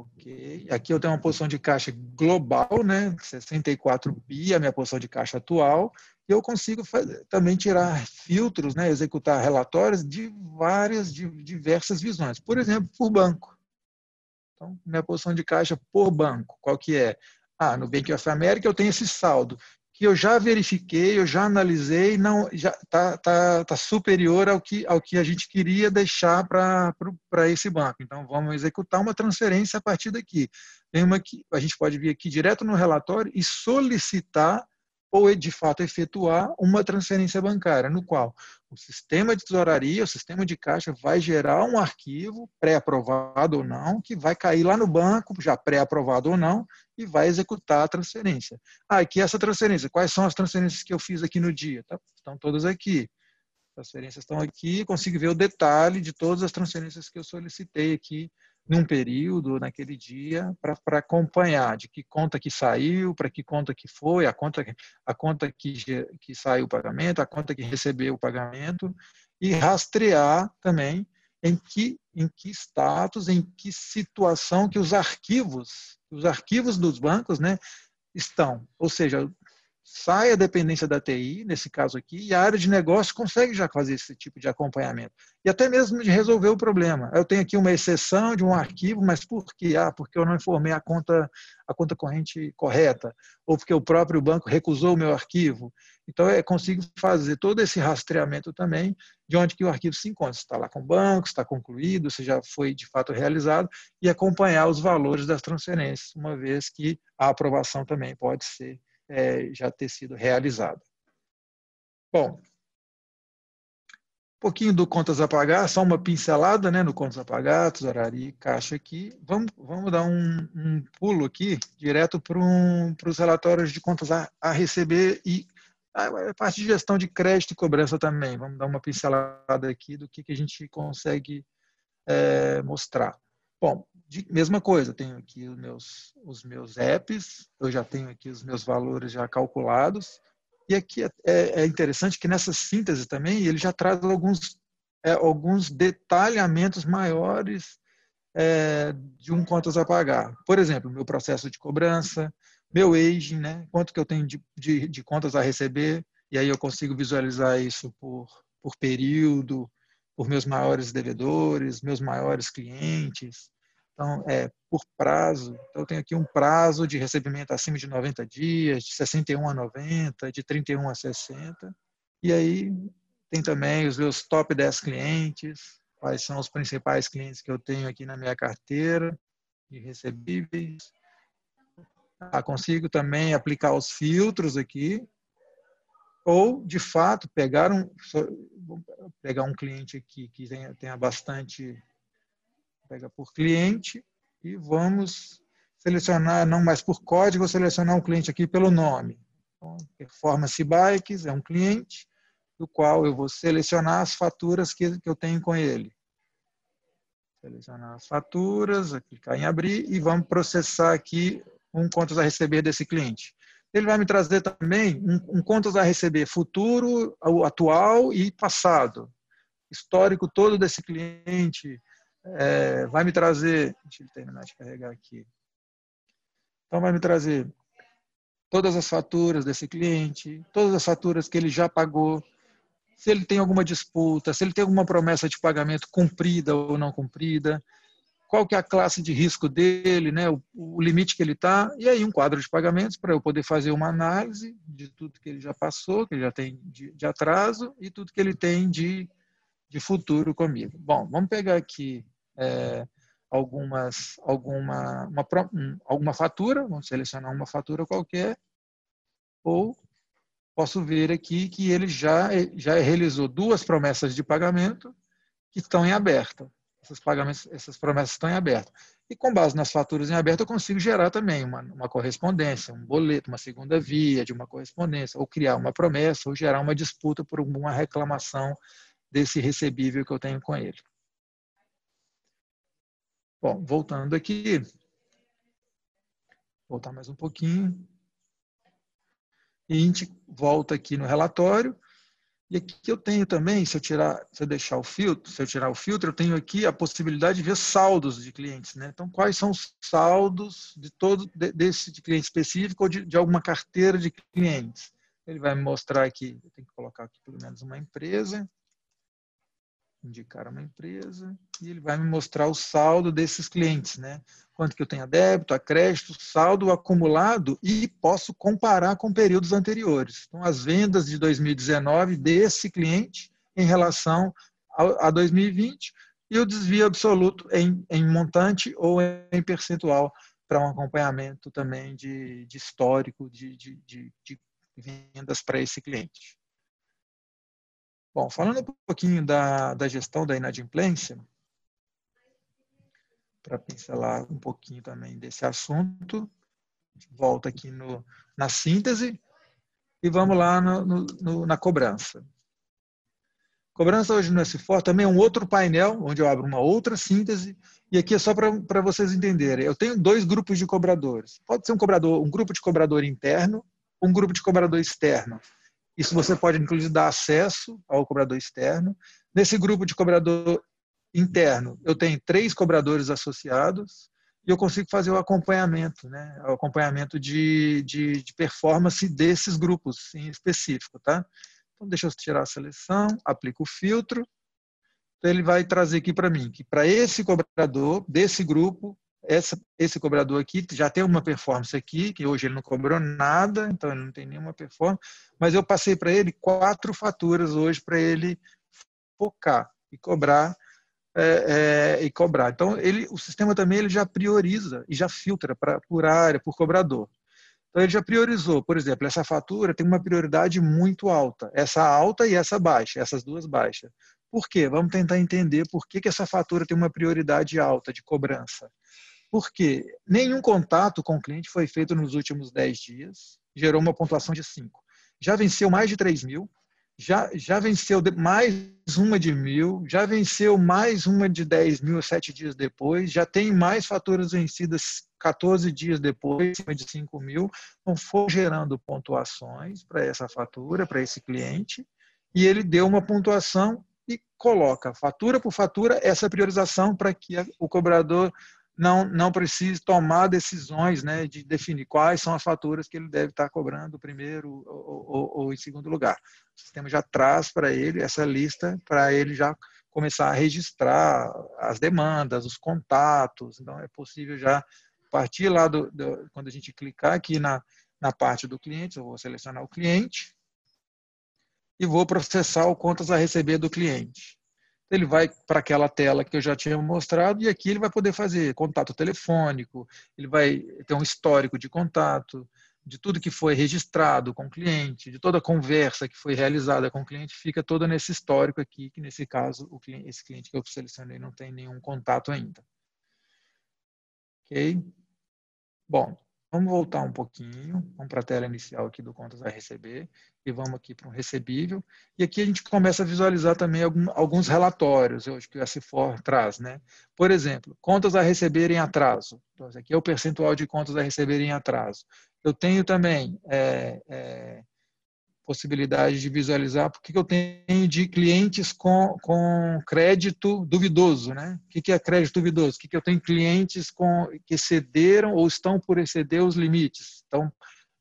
Ok. Aqui eu tenho uma posição de caixa global, né? 64 bi, a minha posição de caixa atual. E eu consigo fazer, também tirar filtros, né? executar relatórios de várias, de diversas visões. Por exemplo, por banco. Então, minha posição de caixa por banco, qual que é? Ah, no Bank of America eu tenho esse saldo que eu já verifiquei, eu já analisei, não já está tá, tá superior ao que, ao que a gente queria deixar para esse banco. Então, vamos executar uma transferência a partir daqui. Tem uma que a gente pode vir aqui direto no relatório e solicitar ou de fato efetuar uma transferência bancária, no qual o sistema de tesouraria, o sistema de caixa vai gerar um arquivo pré-aprovado ou não, que vai cair lá no banco, já pré-aprovado ou não, e vai executar a transferência. Ah, aqui essa transferência, quais são as transferências que eu fiz aqui no dia? Tá, estão todas aqui. As transferências estão aqui, consigo ver o detalhe de todas as transferências que eu solicitei aqui num período, naquele dia, para acompanhar de que conta que saiu, para que conta que foi, a conta, a conta que, que saiu o pagamento, a conta que recebeu o pagamento, e rastrear também em que, em que status, em que situação que os arquivos, os arquivos dos bancos né, estão. Ou seja, sai a dependência da TI, nesse caso aqui, e a área de negócio consegue já fazer esse tipo de acompanhamento. E até mesmo de resolver o problema. Eu tenho aqui uma exceção de um arquivo, mas por quê? Ah, porque eu não informei a conta, a conta corrente correta, ou porque o próprio banco recusou o meu arquivo. Então, eu consigo fazer todo esse rastreamento também de onde que o arquivo se encontra. Se está lá com o banco, se está concluído, se já foi de fato realizado, e acompanhar os valores das transferências, uma vez que a aprovação também pode ser é, já ter sido realizada. Bom, um pouquinho do contas a pagar, só uma pincelada né, no contas a pagar, tesouraria e caixa aqui. Vamos, vamos dar um, um pulo aqui, direto para um, os relatórios de contas a, a receber e a, parte de gestão de crédito e cobrança também. Vamos dar uma pincelada aqui do que, que a gente consegue é, mostrar. Bom, de, mesma coisa, tenho aqui os meus, os meus apps, eu já tenho aqui os meus valores já calculados, e aqui é, é, é interessante que nessa síntese também ele já traz alguns, é, alguns detalhamentos maiores é, de um contas a pagar. Por exemplo, meu processo de cobrança, meu aging, né? quanto que eu tenho de, de, de contas a receber, e aí eu consigo visualizar isso por, por período, por meus maiores devedores, meus maiores clientes, então, é por prazo. Então, eu tenho aqui um prazo de recebimento acima de 90 dias, de 61 a 90, de 31 a 60. E aí tem também os meus top 10 clientes, quais são os principais clientes que eu tenho aqui na minha carteira de recebíveis. Ah, consigo também aplicar os filtros aqui, ou de fato pegar um pegar um cliente aqui que tenha, tenha bastante pega por cliente e vamos selecionar, não mais por código, vou selecionar um cliente aqui pelo nome. Então, Performance Bikes é um cliente do qual eu vou selecionar as faturas que, que eu tenho com ele. Selecionar as faturas, clicar em abrir e vamos processar aqui um contas a receber desse cliente. Ele vai me trazer também um, um contas a receber futuro, atual e passado. Histórico todo desse cliente, é, vai me trazer, deixa eu terminar de carregar aqui. Então vai me trazer todas as faturas desse cliente, todas as faturas que ele já pagou, se ele tem alguma disputa, se ele tem alguma promessa de pagamento cumprida ou não cumprida, qual que é a classe de risco dele, né, o, o limite que ele está, e aí um quadro de pagamentos para eu poder fazer uma análise de tudo que ele já passou, que ele já tem de, de atraso, e tudo que ele tem de, de futuro comigo. Bom, vamos pegar aqui é, algumas, alguma, uma, alguma fatura, vamos selecionar uma fatura qualquer, ou posso ver aqui que ele já, já realizou duas promessas de pagamento que estão em aberto. Essas, pagamentos, essas promessas estão em aberto. E com base nas faturas em aberto, eu consigo gerar também uma, uma correspondência, um boleto, uma segunda via de uma correspondência, ou criar uma promessa, ou gerar uma disputa por alguma reclamação desse recebível que eu tenho com ele. Bom, voltando aqui, voltar mais um pouquinho. E a gente volta aqui no relatório. E aqui eu tenho também, se eu tirar, se eu deixar o filtro, se eu tirar o filtro, eu tenho aqui a possibilidade de ver saldos de clientes, né? Então, quais são os saldos de todo desse de cliente específico ou de, de alguma carteira de clientes? Ele vai me mostrar aqui, eu tenho que colocar aqui pelo menos uma empresa indicar uma empresa e ele vai me mostrar o saldo desses clientes, né? Quanto que eu tenho a débito, a crédito, saldo acumulado e posso comparar com períodos anteriores. Então, as vendas de 2019 desse cliente em relação a 2020 e o desvio absoluto em, em montante ou em percentual para um acompanhamento também de, de histórico de, de, de, de vendas para esse cliente. Bom, falando um pouquinho da, da gestão da inadimplência, para pincelar um pouquinho também desse assunto, volta aqui no, na síntese e vamos lá no, no, na cobrança. Cobrança hoje no S4 também é um outro painel, onde eu abro uma outra síntese, e aqui é só para vocês entenderem. Eu tenho dois grupos de cobradores. Pode ser um cobrador, um grupo de cobrador interno, um grupo de cobrador externo. Isso você pode, inclusive, dar acesso ao cobrador externo. Nesse grupo de cobrador interno, eu tenho três cobradores associados e eu consigo fazer o acompanhamento, né? o acompanhamento de, de, de performance desses grupos em específico. Tá? Então, deixa eu tirar a seleção, aplico o filtro. Então, ele vai trazer aqui para mim que para esse cobrador, desse grupo, essa, esse cobrador aqui já tem uma performance aqui, que hoje ele não cobrou nada, então ele não tem nenhuma performance, mas eu passei para ele quatro faturas hoje para ele focar e cobrar é, é, e cobrar. Então ele, o sistema também ele já prioriza e já filtra para por área, por cobrador. Então ele já priorizou, por exemplo, essa fatura tem uma prioridade muito alta, essa alta e essa baixa, essas duas baixas. Por quê? Vamos tentar entender por que, que essa fatura tem uma prioridade alta de cobrança. Porque nenhum contato com o cliente foi feito nos últimos 10 dias, gerou uma pontuação de 5. Já venceu mais de 3 mil, já, já venceu mais uma de mil, já venceu mais uma de 10 mil sete dias depois, já tem mais faturas vencidas 14 dias depois, acima de 5 mil. Então, foi gerando pontuações para essa fatura, para esse cliente, e ele deu uma pontuação e coloca fatura por fatura essa priorização para que o cobrador não, não precise tomar decisões né, de definir quais são as faturas que ele deve estar cobrando primeiro ou, ou, ou em segundo lugar. O sistema já traz para ele essa lista para ele já começar a registrar as demandas, os contatos. Então, é possível já partir lá do, do quando a gente clicar aqui na, na parte do cliente, eu vou selecionar o cliente e vou processar o contas a receber do cliente ele vai para aquela tela que eu já tinha mostrado e aqui ele vai poder fazer contato telefônico, ele vai ter um histórico de contato, de tudo que foi registrado com o cliente, de toda a conversa que foi realizada com o cliente, fica toda nesse histórico aqui, que nesse caso, cliente, esse cliente que eu selecionei não tem nenhum contato ainda. Ok? Bom, Vamos voltar um pouquinho, vamos para a tela inicial aqui do contas a receber e vamos aqui para um recebível. E aqui a gente começa a visualizar também alguns relatórios hoje que o S4 traz. Né? Por exemplo, contas a receber em atraso. Então, aqui é o percentual de contas a receber em atraso. Eu tenho também é, é, possibilidade de visualizar porque eu tenho de clientes com, com crédito duvidoso. Né? O que é crédito duvidoso? O que eu tenho clientes com, que excederam ou estão por exceder os limites. Então,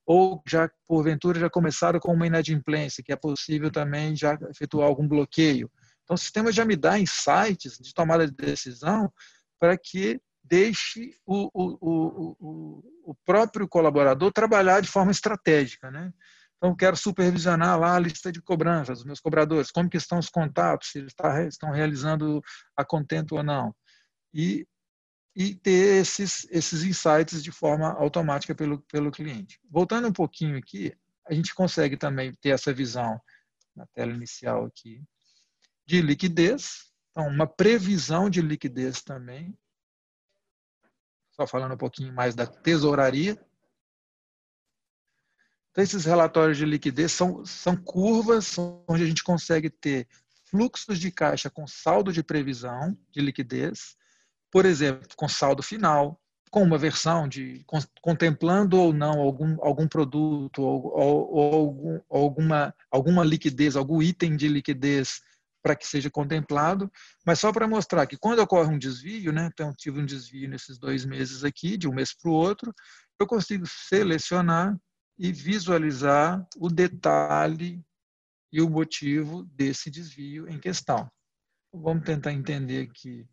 ou já, porventura, já começaram com uma inadimplência, que é possível também já efetuar algum bloqueio. Então, o sistema já me dá insights de tomada de decisão para que deixe o, o, o, o, próprio colaborador trabalhar de forma estratégica. Né? Então, quero supervisionar lá a lista de cobranças, os meus cobradores, como que estão os contatos, se eles tá, estão realizando a contento ou não. E, e ter esses, esses insights de forma automática pelo, pelo cliente. Voltando um pouquinho aqui, a gente consegue também ter essa visão na tela inicial aqui de liquidez. Então, uma previsão de liquidez também. Só falando um pouquinho mais da tesouraria. Então, esses relatórios de liquidez são, são curvas onde a gente consegue ter fluxos de caixa com saldo de previsão de liquidez, por exemplo, com saldo final, com uma versão de contemplando ou não algum, algum produto ou, ou, ou algum, alguma, alguma liquidez, algum item de liquidez para que seja contemplado, mas só para mostrar que quando ocorre um desvio, né, então tive um desvio nesses dois meses aqui, de um mês para o outro, eu consigo selecionar e visualizar o detalhe e o motivo desse desvio em questão. Vamos tentar entender aqui,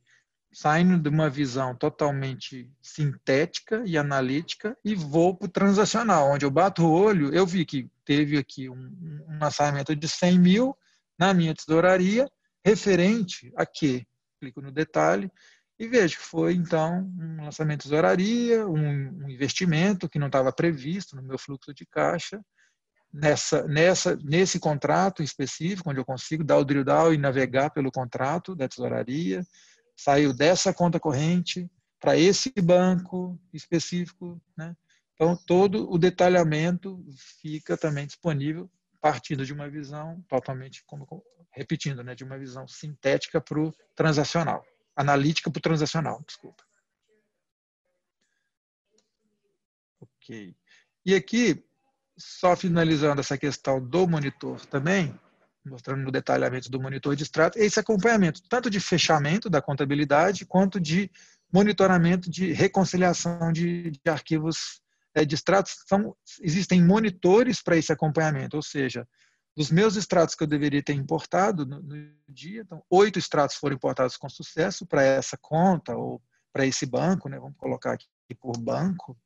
saindo de uma visão totalmente sintética e analítica e vou para o transacional, onde eu bato o olho, eu vi que teve aqui um, um lançamento de 100 mil na minha tesouraria, referente a quê? Clico no detalhe, e vejo que foi, então, um lançamento de tesouraria, um, um investimento que não estava previsto no meu fluxo de caixa, nessa, nessa, nesse contrato específico, onde eu consigo dar o drill down e navegar pelo contrato da tesouraria, saiu dessa conta corrente para esse banco específico. Né? Então, todo o detalhamento fica também disponível, partindo de uma visão totalmente, como repetindo, né, de uma visão sintética para o transacional, analítica para o transacional, desculpa. Ok. E aqui, só finalizando essa questão do monitor também, mostrando no detalhamento do monitor de extrato, esse acompanhamento, tanto de fechamento da contabilidade, quanto de monitoramento de reconciliação de, de arquivos é, de extratos. São, existem monitores para esse acompanhamento, ou seja, dos meus extratos que eu deveria ter importado no, no dia, então, oito extratos foram importados com sucesso para essa conta ou para esse banco, né? vamos colocar aqui por banco,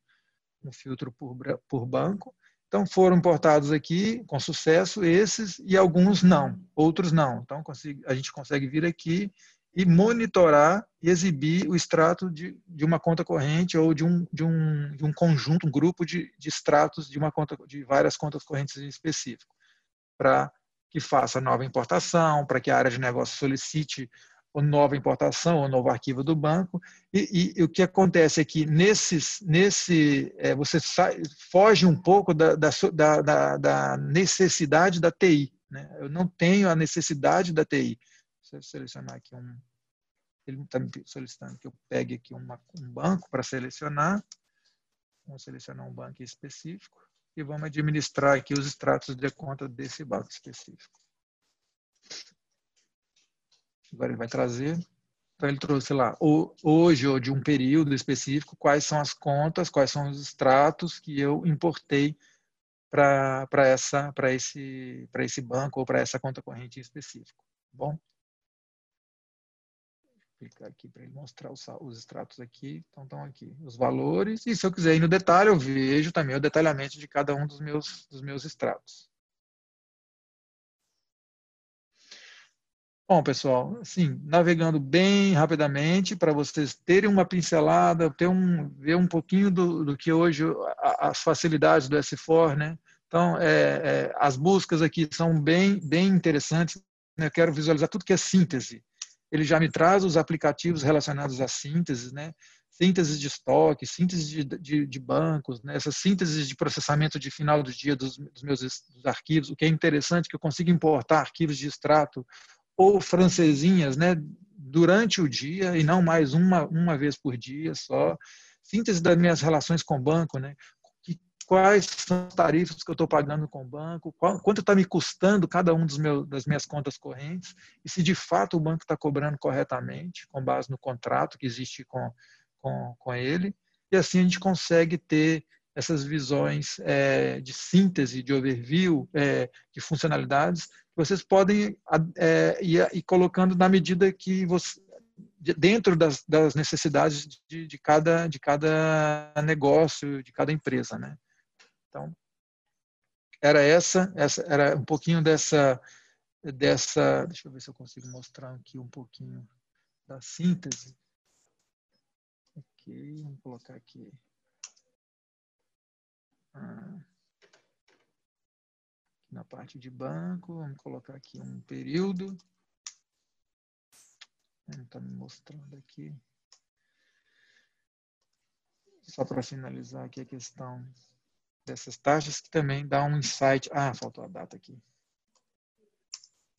um filtro por, por banco, então foram importados aqui com sucesso esses e alguns não, outros não. Então a gente consegue vir aqui e monitorar e exibir o extrato de, de uma conta corrente ou de um, de um, de um conjunto, um grupo de, de extratos de uma conta de várias contas correntes em específico, para que faça nova importação, para que a área de negócio solicite nova importação, ou novo arquivo do banco. E, e, e o que acontece é que nesses, nesse, é, você sai, foge um pouco da, da, da, da necessidade da TI. Né? Eu não tenho a necessidade da TI. Se eu selecionar aqui um. Ele está me solicitando que eu pegue aqui uma, um banco para selecionar. Vamos selecionar um banco específico e vamos administrar aqui os extratos de conta desse banco específico. Agora ele vai trazer. Então ele trouxe lá, hoje ou de um período específico, quais são as contas, quais são os extratos que eu importei para esse esse banco ou para essa conta corrente em específico. Tá bom, clicar aqui para ele mostrar os, os extratos aqui. Então estão aqui os valores e se eu quiser ir no detalhe eu vejo também o detalhamento de cada um dos meus dos meus extratos. Bom, pessoal, assim, navegando bem rapidamente para vocês terem uma pincelada, ter um, ver um pouquinho do, do que hoje as facilidades do S4, né? Então, é, é, as buscas aqui são bem, bem interessantes. Né? Eu quero visualizar tudo que é síntese. Ele já me traz os aplicativos relacionados à síntese, né? Síntese de estoque, síntese de, de, de bancos, né? essas sínteses de processamento de final do dia dos, dos meus dos arquivos. O que é interessante que eu consigo importar arquivos de extrato ou francesinhas, né, durante o dia e não mais uma, uma vez por dia só. Síntese das minhas relações com o banco, né? Quais são as tarifas que eu estou pagando com o banco, qual, quanto está me custando cada um dos meus, das minhas contas correntes, e se de fato o banco está cobrando corretamente, com base no contrato que existe com, com, com ele, e assim a gente consegue ter essas visões é, de síntese, de overview, é, de funcionalidades vocês podem é, ir, ir, colocando na medida que você dentro das, das necessidades de, de, cada de cada negócio de cada empresa né então era essa essa era um pouquinho dessa dessa deixa eu ver se eu consigo mostrar aqui um pouquinho da síntese ok vamos colocar aqui ah na parte de banco, vamos colocar aqui um período. Não está me mostrando aqui. Só para finalizar aqui a questão dessas taxas, que também dá um insight. Ah, faltou a data aqui.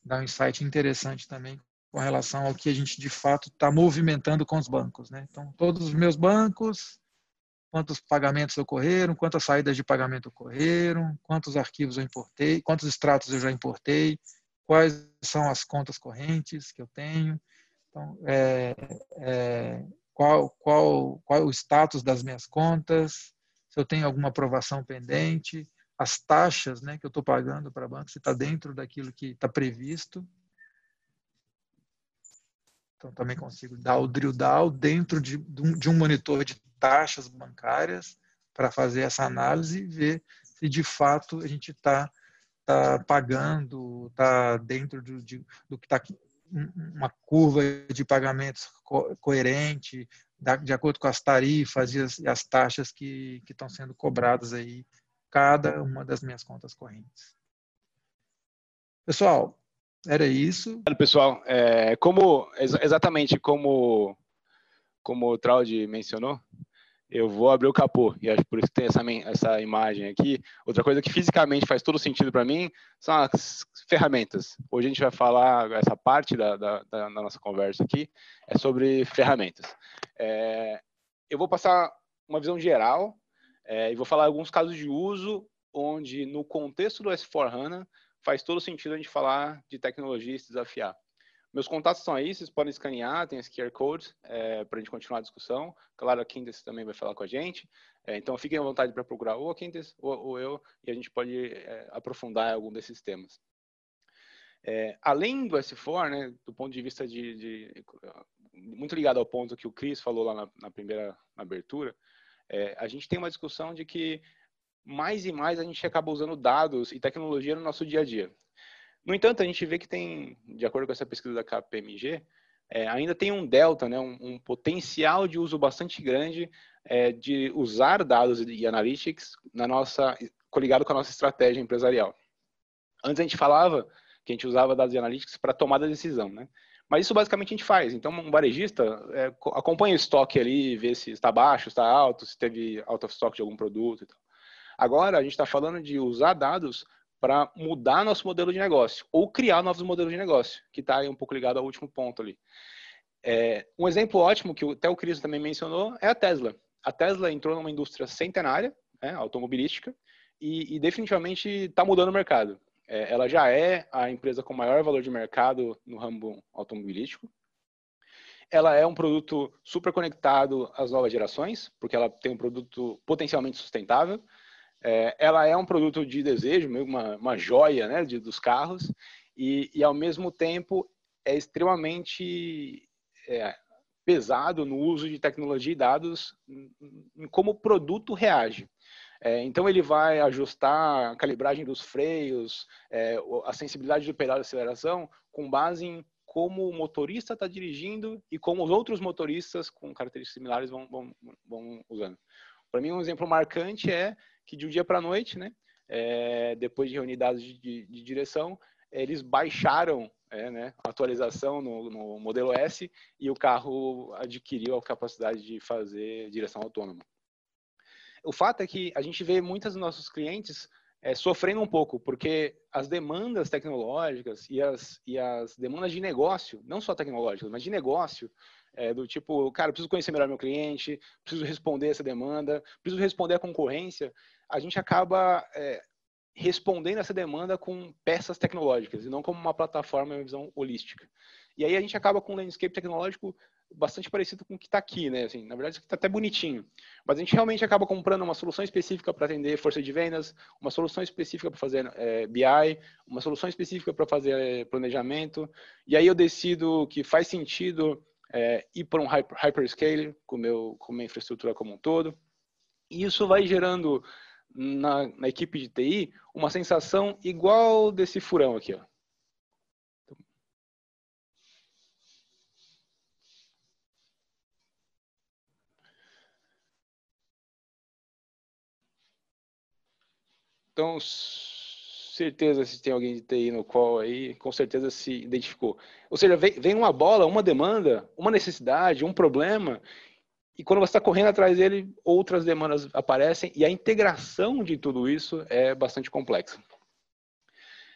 Dá um insight interessante também com relação ao que a gente de fato está movimentando com os bancos. Né? Então, todos os meus bancos, quantos pagamentos ocorreram, quantas saídas de pagamento ocorreram, quantos arquivos eu importei, quantos extratos eu já importei, quais são as contas correntes que eu tenho, então, é, é, qual, qual, qual o status das minhas contas, se eu tenho alguma aprovação pendente, as taxas né, que eu estou pagando para banco, se está dentro daquilo que está previsto. Então, também consigo dar o drill down dentro de, de um monitor de taxas bancárias para fazer essa análise e ver se de fato a gente está tá pagando, está dentro do, de, do que está uma curva de pagamentos co coerente, de acordo com as tarifas e as, e as taxas que, estão sendo cobradas aí, cada uma das minhas contas correntes. Pessoal, era isso. Pessoal, é, como exatamente como como o Traude mencionou, eu vou abrir o capô, e acho por isso que tem essa, essa imagem aqui. Outra coisa que fisicamente faz todo sentido para mim são as ferramentas. Hoje a gente vai falar, essa parte da, da, da nossa conversa aqui é sobre ferramentas. É, eu vou passar uma visão geral é, e vou falar alguns casos de uso onde, no contexto do S4HANA, faz todo sentido a gente falar de tecnologia e se desafiar. Meus contatos estão aí, vocês podem escanear, tem esse QR Code é, para a gente continuar a discussão. Claro, a Quintes também vai falar com a gente. É, então, fiquem à vontade para procurar ou a Quintes ou, ou, eu, e a gente pode é, aprofundar algum desses temas. É, além do S4, né, do ponto de vista de, de, muito ligado ao ponto que o Cris falou lá na, na primeira na abertura, é, a gente tem uma discussão de que mais e mais a gente acaba usando dados e tecnologia no nosso dia a dia. No entanto, a gente vê que tem, de acordo com essa pesquisa da KPMG, é, ainda tem um delta, né, um, um, potencial de uso bastante grande é, de usar dados e analytics na nossa, coligado com a nossa estratégia empresarial. Antes a gente falava que a gente usava dados e analytics para tomada de decisão, né? Mas isso basicamente a gente faz. Então, um varejista é, acompanha o estoque ali, vê se está baixo, está alto, se teve out of stock de algum produto. Agora, a gente está falando de usar dados para mudar nosso modelo de negócio ou criar novos modelos de negócio, que está um pouco ligado ao último ponto ali. É, um exemplo ótimo que até o Cris também mencionou é a Tesla. A Tesla entrou numa indústria centenária, né, automobilística, e, e definitivamente está mudando o mercado. É, ela já é a empresa com maior valor de mercado no ramo automobilístico. Ela é um produto super conectado às novas gerações, porque ela tem um produto potencialmente sustentável. É, ela é um produto de desejo, uma, uma joia né, de, dos carros, e, e, ao mesmo tempo é extremamente é, pesado no uso de tecnologia e dados em como o produto reage. É, então ele vai ajustar a calibragem dos freios, é, a sensibilidade do pedal de aceleração com base em como o motorista está dirigindo e como os outros motoristas com características similares vão, vão, vão usando. Para mim, um exemplo marcante é que de um dia para a noite, né, é, depois de reunir dados de, de, de direção, eles baixaram é, né, a atualização no, no, modelo S e o carro adquiriu a capacidade de fazer direção autônoma. O fato é que a gente vê muitos dos nossos clientes é, sofrendo um pouco, porque as demandas tecnológicas e as, e as demandas de negócio, não só tecnológicas, mas de negócio, é, do tipo, cara, preciso conhecer melhor meu cliente, preciso responder essa demanda, preciso responder a concorrência, a gente acaba é, respondendo essa demanda com peças tecnológicas e não como uma plataforma, uma visão holística. E aí a gente acaba com um landscape tecnológico bastante parecido com o que está aqui, né? Assim, na verdade, isso está até bonitinho. Mas a gente realmente acaba comprando uma solução específica para atender força de vendas, uma solução específica para fazer é, BI, uma solução específica para fazer é, planejamento. E aí eu decido que faz sentido é, ir para um hyper, hyperscale com, meu, com minha infraestrutura como um todo. E isso vai gerando na, na equipe de TI uma sensação igual desse furão aqui, ó. Então, certeza se tem alguém de TI no qual aí, com certeza se identificou. Ou seja, vem, vem uma bola, uma demanda, uma necessidade, um problema, e quando você está correndo atrás dele, outras demandas aparecem, e a integração de tudo isso é bastante complexa.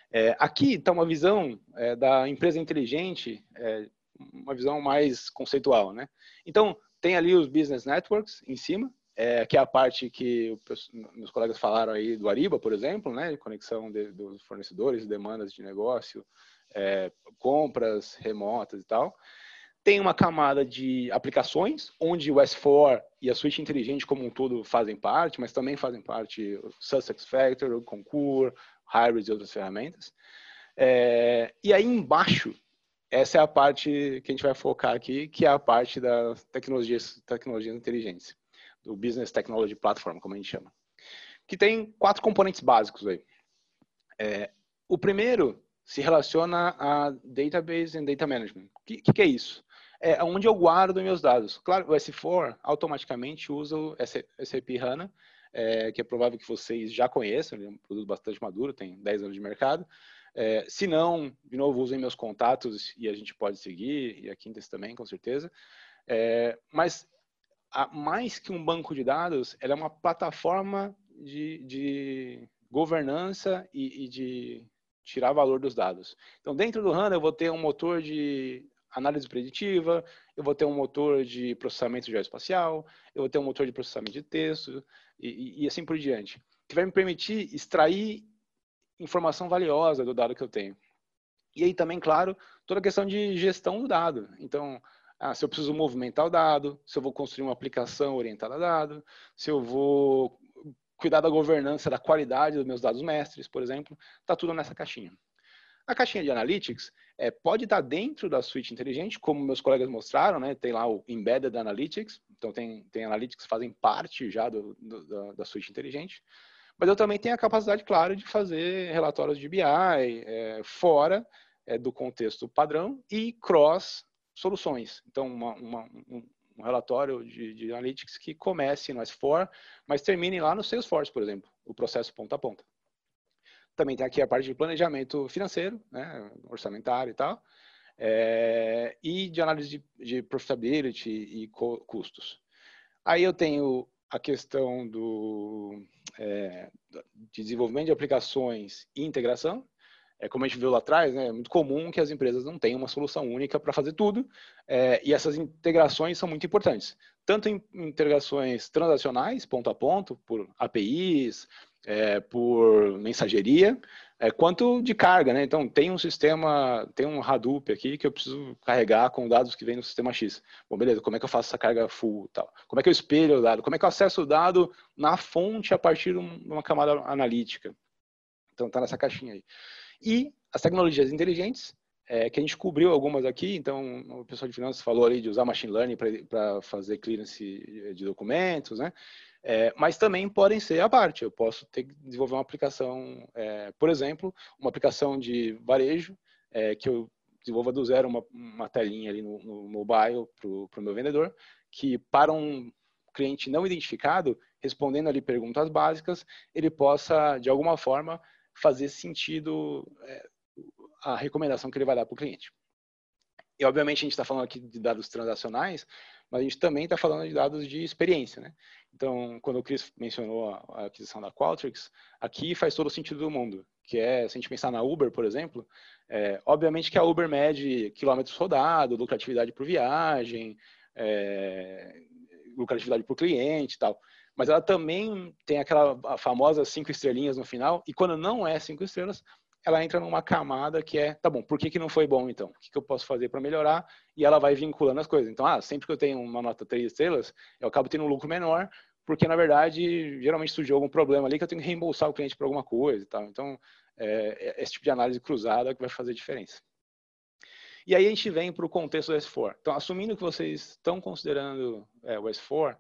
É, aqui está uma visão é, da empresa inteligente, é, uma visão mais conceitual. Né? Então, tem ali os business networks em cima, é, que é a parte que meus colegas falaram aí do Ariba, por exemplo, né, conexão de, dos fornecedores, demandas de negócio, é, compras remotas e tal. Tem uma camada de aplicações, onde o S4 e a suíte inteligente como um todo fazem parte, mas também fazem parte o Sussex Factor, o Concur, Hybrid e outras ferramentas. É, e aí embaixo, essa é a parte que a gente vai focar aqui, que é a parte das tecnologias, tecnologias inteligentes do Business Technology Platform, como a gente chama, que tem quatro componentes básicos aí. É, o primeiro se relaciona a Database and Data Management. O que, que, é isso? É onde eu guardo meus dados. Claro, o S4 automaticamente usa o SAP HANA, é, que é provável que vocês já conheçam, ele é um produto bastante maduro, tem 10 anos de mercado. É, se não, de novo, usem meus contatos e a gente pode seguir, e a Quintas também, com certeza. É, mas mais que um banco de dados, ela é uma plataforma de, de governança e, e, de tirar valor dos dados. Então, dentro do HANA, eu vou ter um motor de análise preditiva, eu vou ter um motor de processamento geoespacial, eu vou ter um motor de processamento de texto e, e assim por diante, que vai me permitir extrair informação valiosa do dado que eu tenho. E aí também, claro, toda a questão de gestão do dado. Então, ah, se eu preciso movimentar o dado, se eu vou construir uma aplicação orientada a dado, se eu vou cuidar da governança da qualidade dos meus dados mestres, por exemplo, está tudo nessa caixinha. A caixinha de Analytics é, pode estar dentro da suíte inteligente, como meus colegas mostraram, né? Tem lá o Embedded Analytics, então tem, tem Analytics que fazem parte já do, do, da, da suíte inteligente. Mas eu também tenho a capacidade, claro, de fazer relatórios de BI é, fora é, do contexto padrão e cross soluções. Então, uma, uma, um, um, relatório de, de, Analytics que comece no S4, mas termine lá no Salesforce, por exemplo, o processo ponta a ponta. Também tem aqui a parte de planejamento financeiro, né, orçamentário e tal, é, e de análise de, de profitability e custos. Aí eu tenho a questão do é, de desenvolvimento de aplicações e integração. É, como a gente viu lá atrás, né, é muito comum que as empresas não tenham uma solução única para fazer tudo, é, e essas integrações são muito importantes. Tanto em integrações transacionais, ponto a ponto, por APIs, é, por mensageria, é, quanto de carga, né? Então, tem um sistema, tem um Hadoop aqui que eu preciso carregar com dados que vem no sistema X. Bom, beleza, como é que eu faço essa carga full tal? Como é que eu espelho o dado? Como é que eu acesso o dado na fonte a partir de uma camada analítica? Então, tá nessa caixinha aí. E as tecnologias inteligentes, é, que a gente cobriu algumas aqui, então o pessoal de finanças falou ali de usar machine learning para fazer clearance de documentos, né? É, mas também podem ser a parte. Eu posso ter que desenvolver uma aplicação, é, por exemplo, uma aplicação de varejo, é, que eu desenvolva do zero uma, uma telinha ali no, no mobile para o meu vendedor, que para um cliente não identificado, respondendo ali perguntas básicas, ele possa, de alguma forma, fazer sentido é, a recomendação que ele vai dar para o cliente. E, obviamente, a gente está falando aqui de dados transacionais, mas a gente também está falando de dados de experiência, né? Então, quando o Chris mencionou a, aquisição da Qualtrics, aqui faz todo o sentido do mundo, que é, se a gente pensar na Uber, por exemplo, é, obviamente que a Uber mede quilômetros rodados, lucratividade por viagem, é, lucratividade por cliente e tal, mas ela também tem aquela famosa cinco estrelinhas no final, e quando não é cinco estrelas, ela entra numa camada que é, tá bom, por que, que não foi bom então? O que, que eu posso fazer para melhorar? E ela vai vinculando as coisas. Então, ah, sempre que eu tenho uma nota 3 estrelas, eu acabo tendo um lucro menor, porque na verdade, geralmente surgiu algum problema ali que eu tenho que reembolsar o cliente por alguma coisa e tal. Então, é, é esse tipo de análise cruzada que vai fazer diferença. E aí a gente vem para o contexto do S4. Então, assumindo que vocês estão considerando é, o S4,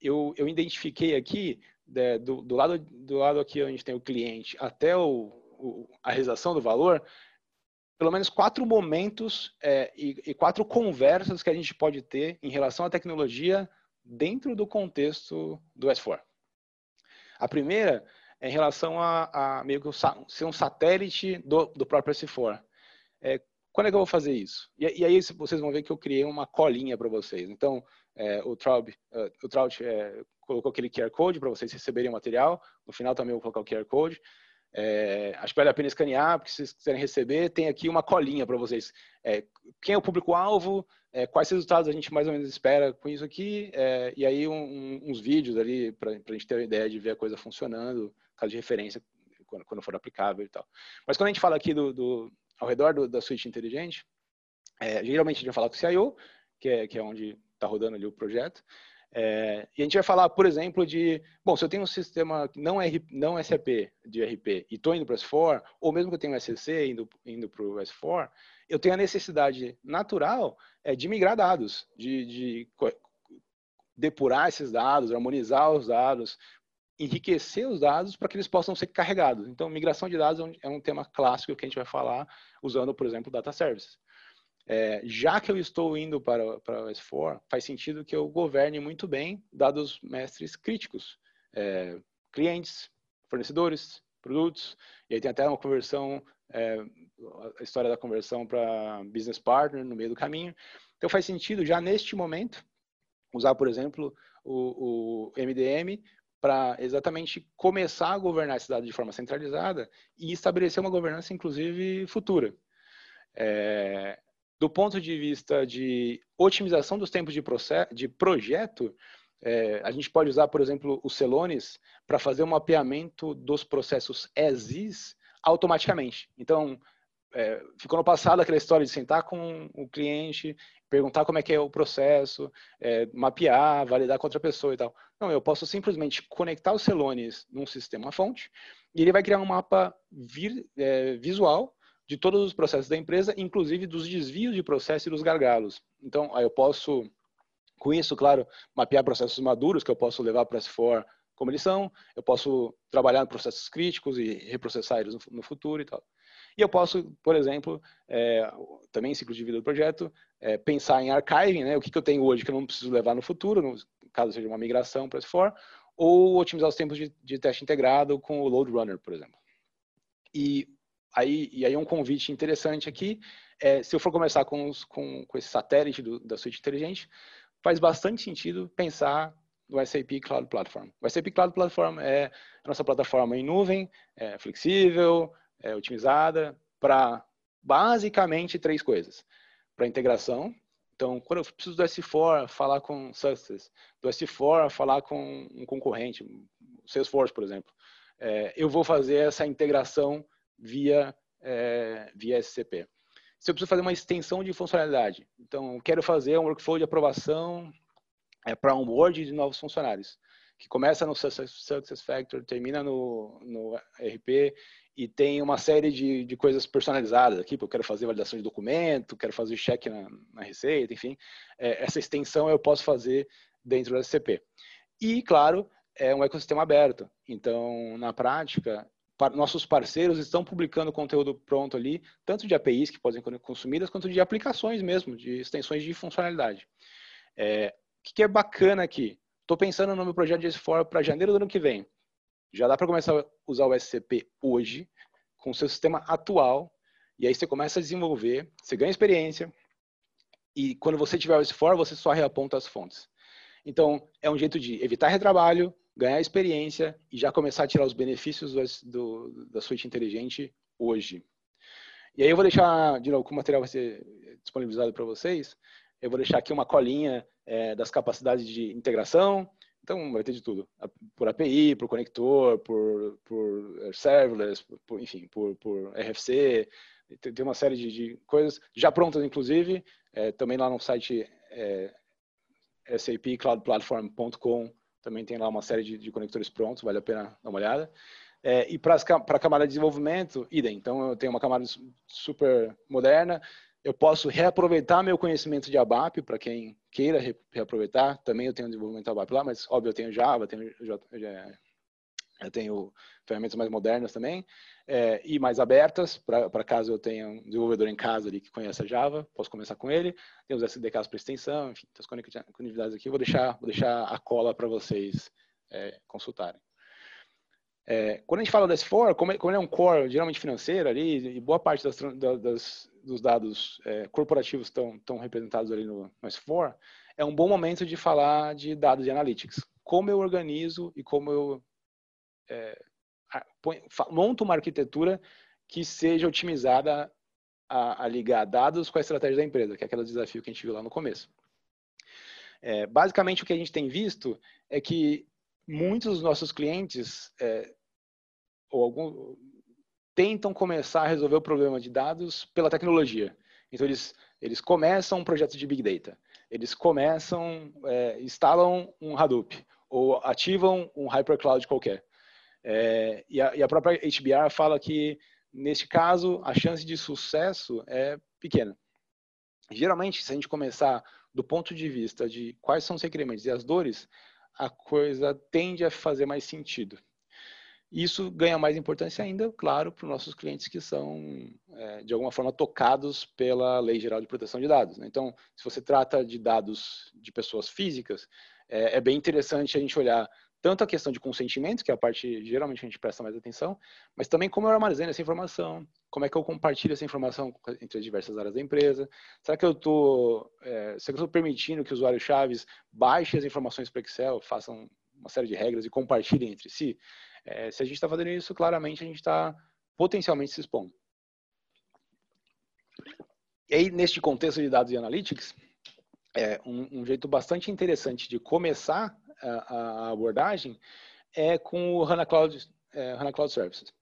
eu, eu identifiquei aqui, né, do, do, lado, do lado aqui onde tem o cliente até o, a realização do valor, pelo menos quatro momentos é, e, e, quatro conversas que a gente pode ter em relação à tecnologia dentro do contexto do S4. A primeira é em relação a, a meio que ser um satélite do, do próprio S4. É, quando é que eu vou fazer isso? E, e, aí vocês vão ver que eu criei uma colinha para vocês. Então, é, o Traub, uh, o Traut é, colocou aquele QR Code para vocês receberem o material. No final também eu vou colocar o QR Code. É, acho que vale a pena escanear, porque se vocês quiserem receber, tem aqui uma colinha para vocês. É, quem é o público-alvo, é, quais resultados a gente mais ou menos espera com isso aqui, é, e aí um, uns vídeos ali para a gente ter uma ideia de ver a coisa funcionando, caso de referência, quando, quando for aplicável e tal. Mas quando a gente fala aqui do, do ao redor do, da suíte inteligente, é, geralmente a gente vai falar com o CIO, que é, que é onde está rodando ali o projeto, é, e a gente vai falar, por exemplo, de, bom, se eu tenho um sistema não, R, não SAP de RP e estou indo para o S4, ou mesmo que eu tenho um SCC indo, indo para o S4, eu tenho a necessidade natural é, de migrar dados, de, de depurar esses dados, harmonizar os dados, enriquecer os dados para que eles possam ser carregados. Então, migração de dados é um é tema clássico que a gente vai falar usando, por exemplo, data services é, já que eu estou indo para, para o S4, faz sentido que eu governe muito bem dados mestres críticos, é, clientes, fornecedores, produtos, e aí tem até uma conversão, é, a história da conversão para business partner no meio do caminho. Então faz sentido já neste momento usar, por exemplo, o, o MDM para exatamente começar a governar a cidade de forma centralizada e estabelecer uma governança, inclusive, futura. É, do ponto de vista de otimização dos tempos de, processo, de projeto, é, a gente pode usar, por exemplo, o Celonis para fazer um mapeamento dos processos as automaticamente. Então, é, ficou no passado aquela história de sentar com o cliente, perguntar como é que é o processo, é, mapear, validar com outra pessoa e tal. Não, eu posso simplesmente conectar o Celonis num sistema fonte e ele vai criar um mapa vir, é, visual de todos os processos da empresa, inclusive dos desvios de processo e dos gargalos. Então, aí eu posso, com isso, claro, mapear processos maduros que eu posso levar para S4 como eles são, eu posso trabalhar em processos críticos e reprocessar eles no, futuro e tal. E eu posso, por exemplo, é, também em ciclo de vida do projeto, é, pensar em archiving, né? o que, que eu tenho hoje que eu não preciso levar no futuro, no caso seja uma migração para S4, ou otimizar os tempos de, de teste integrado com o Load Runner, por exemplo. E aí, e aí um convite interessante aqui, é, se eu for começar com, os, com, com esse satélite do, da suíte inteligente, faz bastante sentido pensar no SAP Cloud Platform. O SAP Cloud Platform é a nossa plataforma em nuvem, é flexível, é, otimizada para basicamente três coisas. Para integração, então, quando eu preciso do S4 falar com Success, do S4 falar com um concorrente, Salesforce, por exemplo, é, eu vou fazer essa integração via, é, via SCP. Se eu preciso fazer uma extensão de funcionalidade, então, quero fazer um workflow de aprovação é, para onboard de novos funcionários, que começa no Success Factor, termina no, no RP e tem uma série de, de coisas personalizadas aqui, porque eu quero fazer validação de documento, quero fazer cheque na, na receita, enfim. É, essa extensão eu posso fazer dentro do SCP. E, claro, é um ecossistema aberto. Então, na prática, nossos parceiros estão publicando conteúdo pronto ali, tanto de APIs que podem ser consumidas, quanto de aplicações mesmo, de extensões de funcionalidade. É, o que é bacana aqui? Estou pensando no meu projeto de S4 para janeiro do ano que vem. Já dá para começar a usar o SCP hoje, com o seu sistema atual, e aí você começa a desenvolver, você ganha experiência, e quando você tiver o S4, você só reaponta as fontes. Então, é um jeito de evitar retrabalho, ganhar experiência e já começar a tirar os benefícios do, do, da suíte inteligente hoje. E aí eu vou deixar, de novo, como o material vai ser disponibilizado para vocês, eu vou deixar aqui uma colinha é, das capacidades de integração, então, vai ter de tudo. Por API, por conector, por, por eh, serverless, por, enfim, por, por RFC. Tem uma série de, de coisas já prontas, inclusive. É, também lá no site é, sapcloudplatform.com também tem lá uma série de, de, conectores prontos, vale a pena dar uma olhada. É, e para a camada de desenvolvimento, idem. Então, eu tenho uma camada super moderna, eu posso reaproveitar meu conhecimento de ABAP, para quem queira reaproveitar. Também eu tenho desenvolvimento ABAP lá, mas óbvio, eu tenho Java, tenho, eu tenho ferramentas mais modernas também, é, e mais abertas, para caso eu tenha um desenvolvedor em casa ali que conheça Java, posso começar com ele. Tem os SDKs para extensão, enfim, as conectividades aqui. Vou deixar, vou deixar a cola para vocês é, consultarem. É, quando a gente fala da S4, como, é, como é um core geralmente financeiro ali, e boa parte das, das, dos dados corporativos estão, representados ali no, no S4, é um bom momento de falar de dados de analytics. Como eu organizo e como eu é, põe, monto uma arquitetura que seja otimizada a, a, ligar dados com a estratégia da empresa, que é aquele desafio que a gente viu lá no começo. É, basicamente, o que a gente tem visto é que muitos dos nossos clientes é, ou algum, tentam começar a resolver o problema de dados pela tecnologia. Então, eles, eles começam um projeto de Big Data, eles começam, é, instalam um Hadoop, ou ativam um Hypercloud qualquer. É, e, a, e, a, própria HBR fala que, neste caso, a chance de sucesso é pequena. Geralmente, se a gente começar do ponto de vista de quais são os requerimentos e as dores, a coisa tende a fazer mais sentido. Isso ganha mais importância ainda, claro, para os nossos clientes que são, é, de alguma forma, tocados pela Lei Geral de Proteção de Dados. Né? Então, se você trata de dados de pessoas físicas, é, é, bem interessante a gente olhar tanto a questão de consentimento, que é a parte geralmente a gente presta mais atenção, mas também como eu armazeno essa informação, como é que eu compartilho essa informação entre as diversas áreas da empresa. Será que eu estou é, permitindo que o usuário Chaves baixe as informações para Excel, façam uma série de regras e compartilhem entre si? É, se a gente está fazendo isso, claramente a gente está potencialmente se expondo. E aí, neste contexto de dados e analytics, é, um, um jeito bastante interessante de começar a, a abordagem é com o HANA Cloud, é, HANA Cloud Services.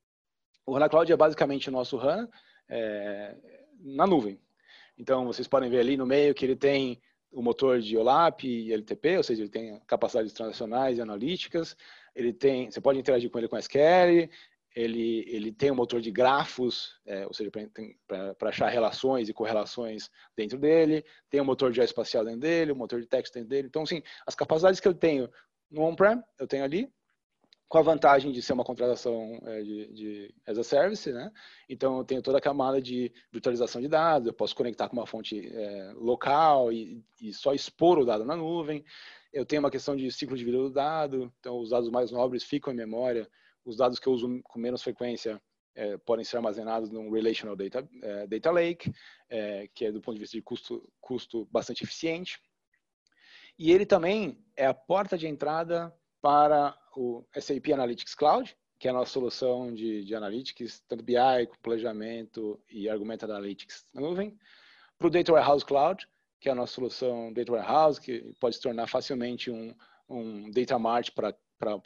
O HANA Cloud é basicamente o nosso HANA é, na nuvem. Então, vocês podem ver ali no meio que ele tem o motor de OLAP e LTP, ou seja, ele tem capacidades transacionais e analíticas. Ele tem, você pode interagir com ele com SQL. Ele, ele tem um motor de grafos, é, ou seja, para achar relações e correlações dentro dele. Tem um motor de geoespacial dentro dele, um motor de texto dentro dele. Então, assim, as capacidades que eu tenho no on-prem, eu tenho ali, com a vantagem de ser uma contratação é, de, de, as a service, né? Então eu tenho toda a camada de virtualização de dados, eu posso conectar com uma fonte é, local e, e, só expor o dado na nuvem. Eu tenho uma questão de ciclo de vida do dado, então os dados mais nobres ficam em memória, os dados que eu uso com menos frequência é, podem ser armazenados num relational data, é, data lake, é, que é do ponto de vista de custo, custo bastante eficiente. E ele também é a porta de entrada para o SAP Analytics Cloud, que é a nossa solução de, de analytics, tanto BI, planejamento e Argumented Analytics na nuvem, para o Data Warehouse Cloud, que é a nossa solução Data Warehouse, que pode se tornar facilmente um, um Data Mart para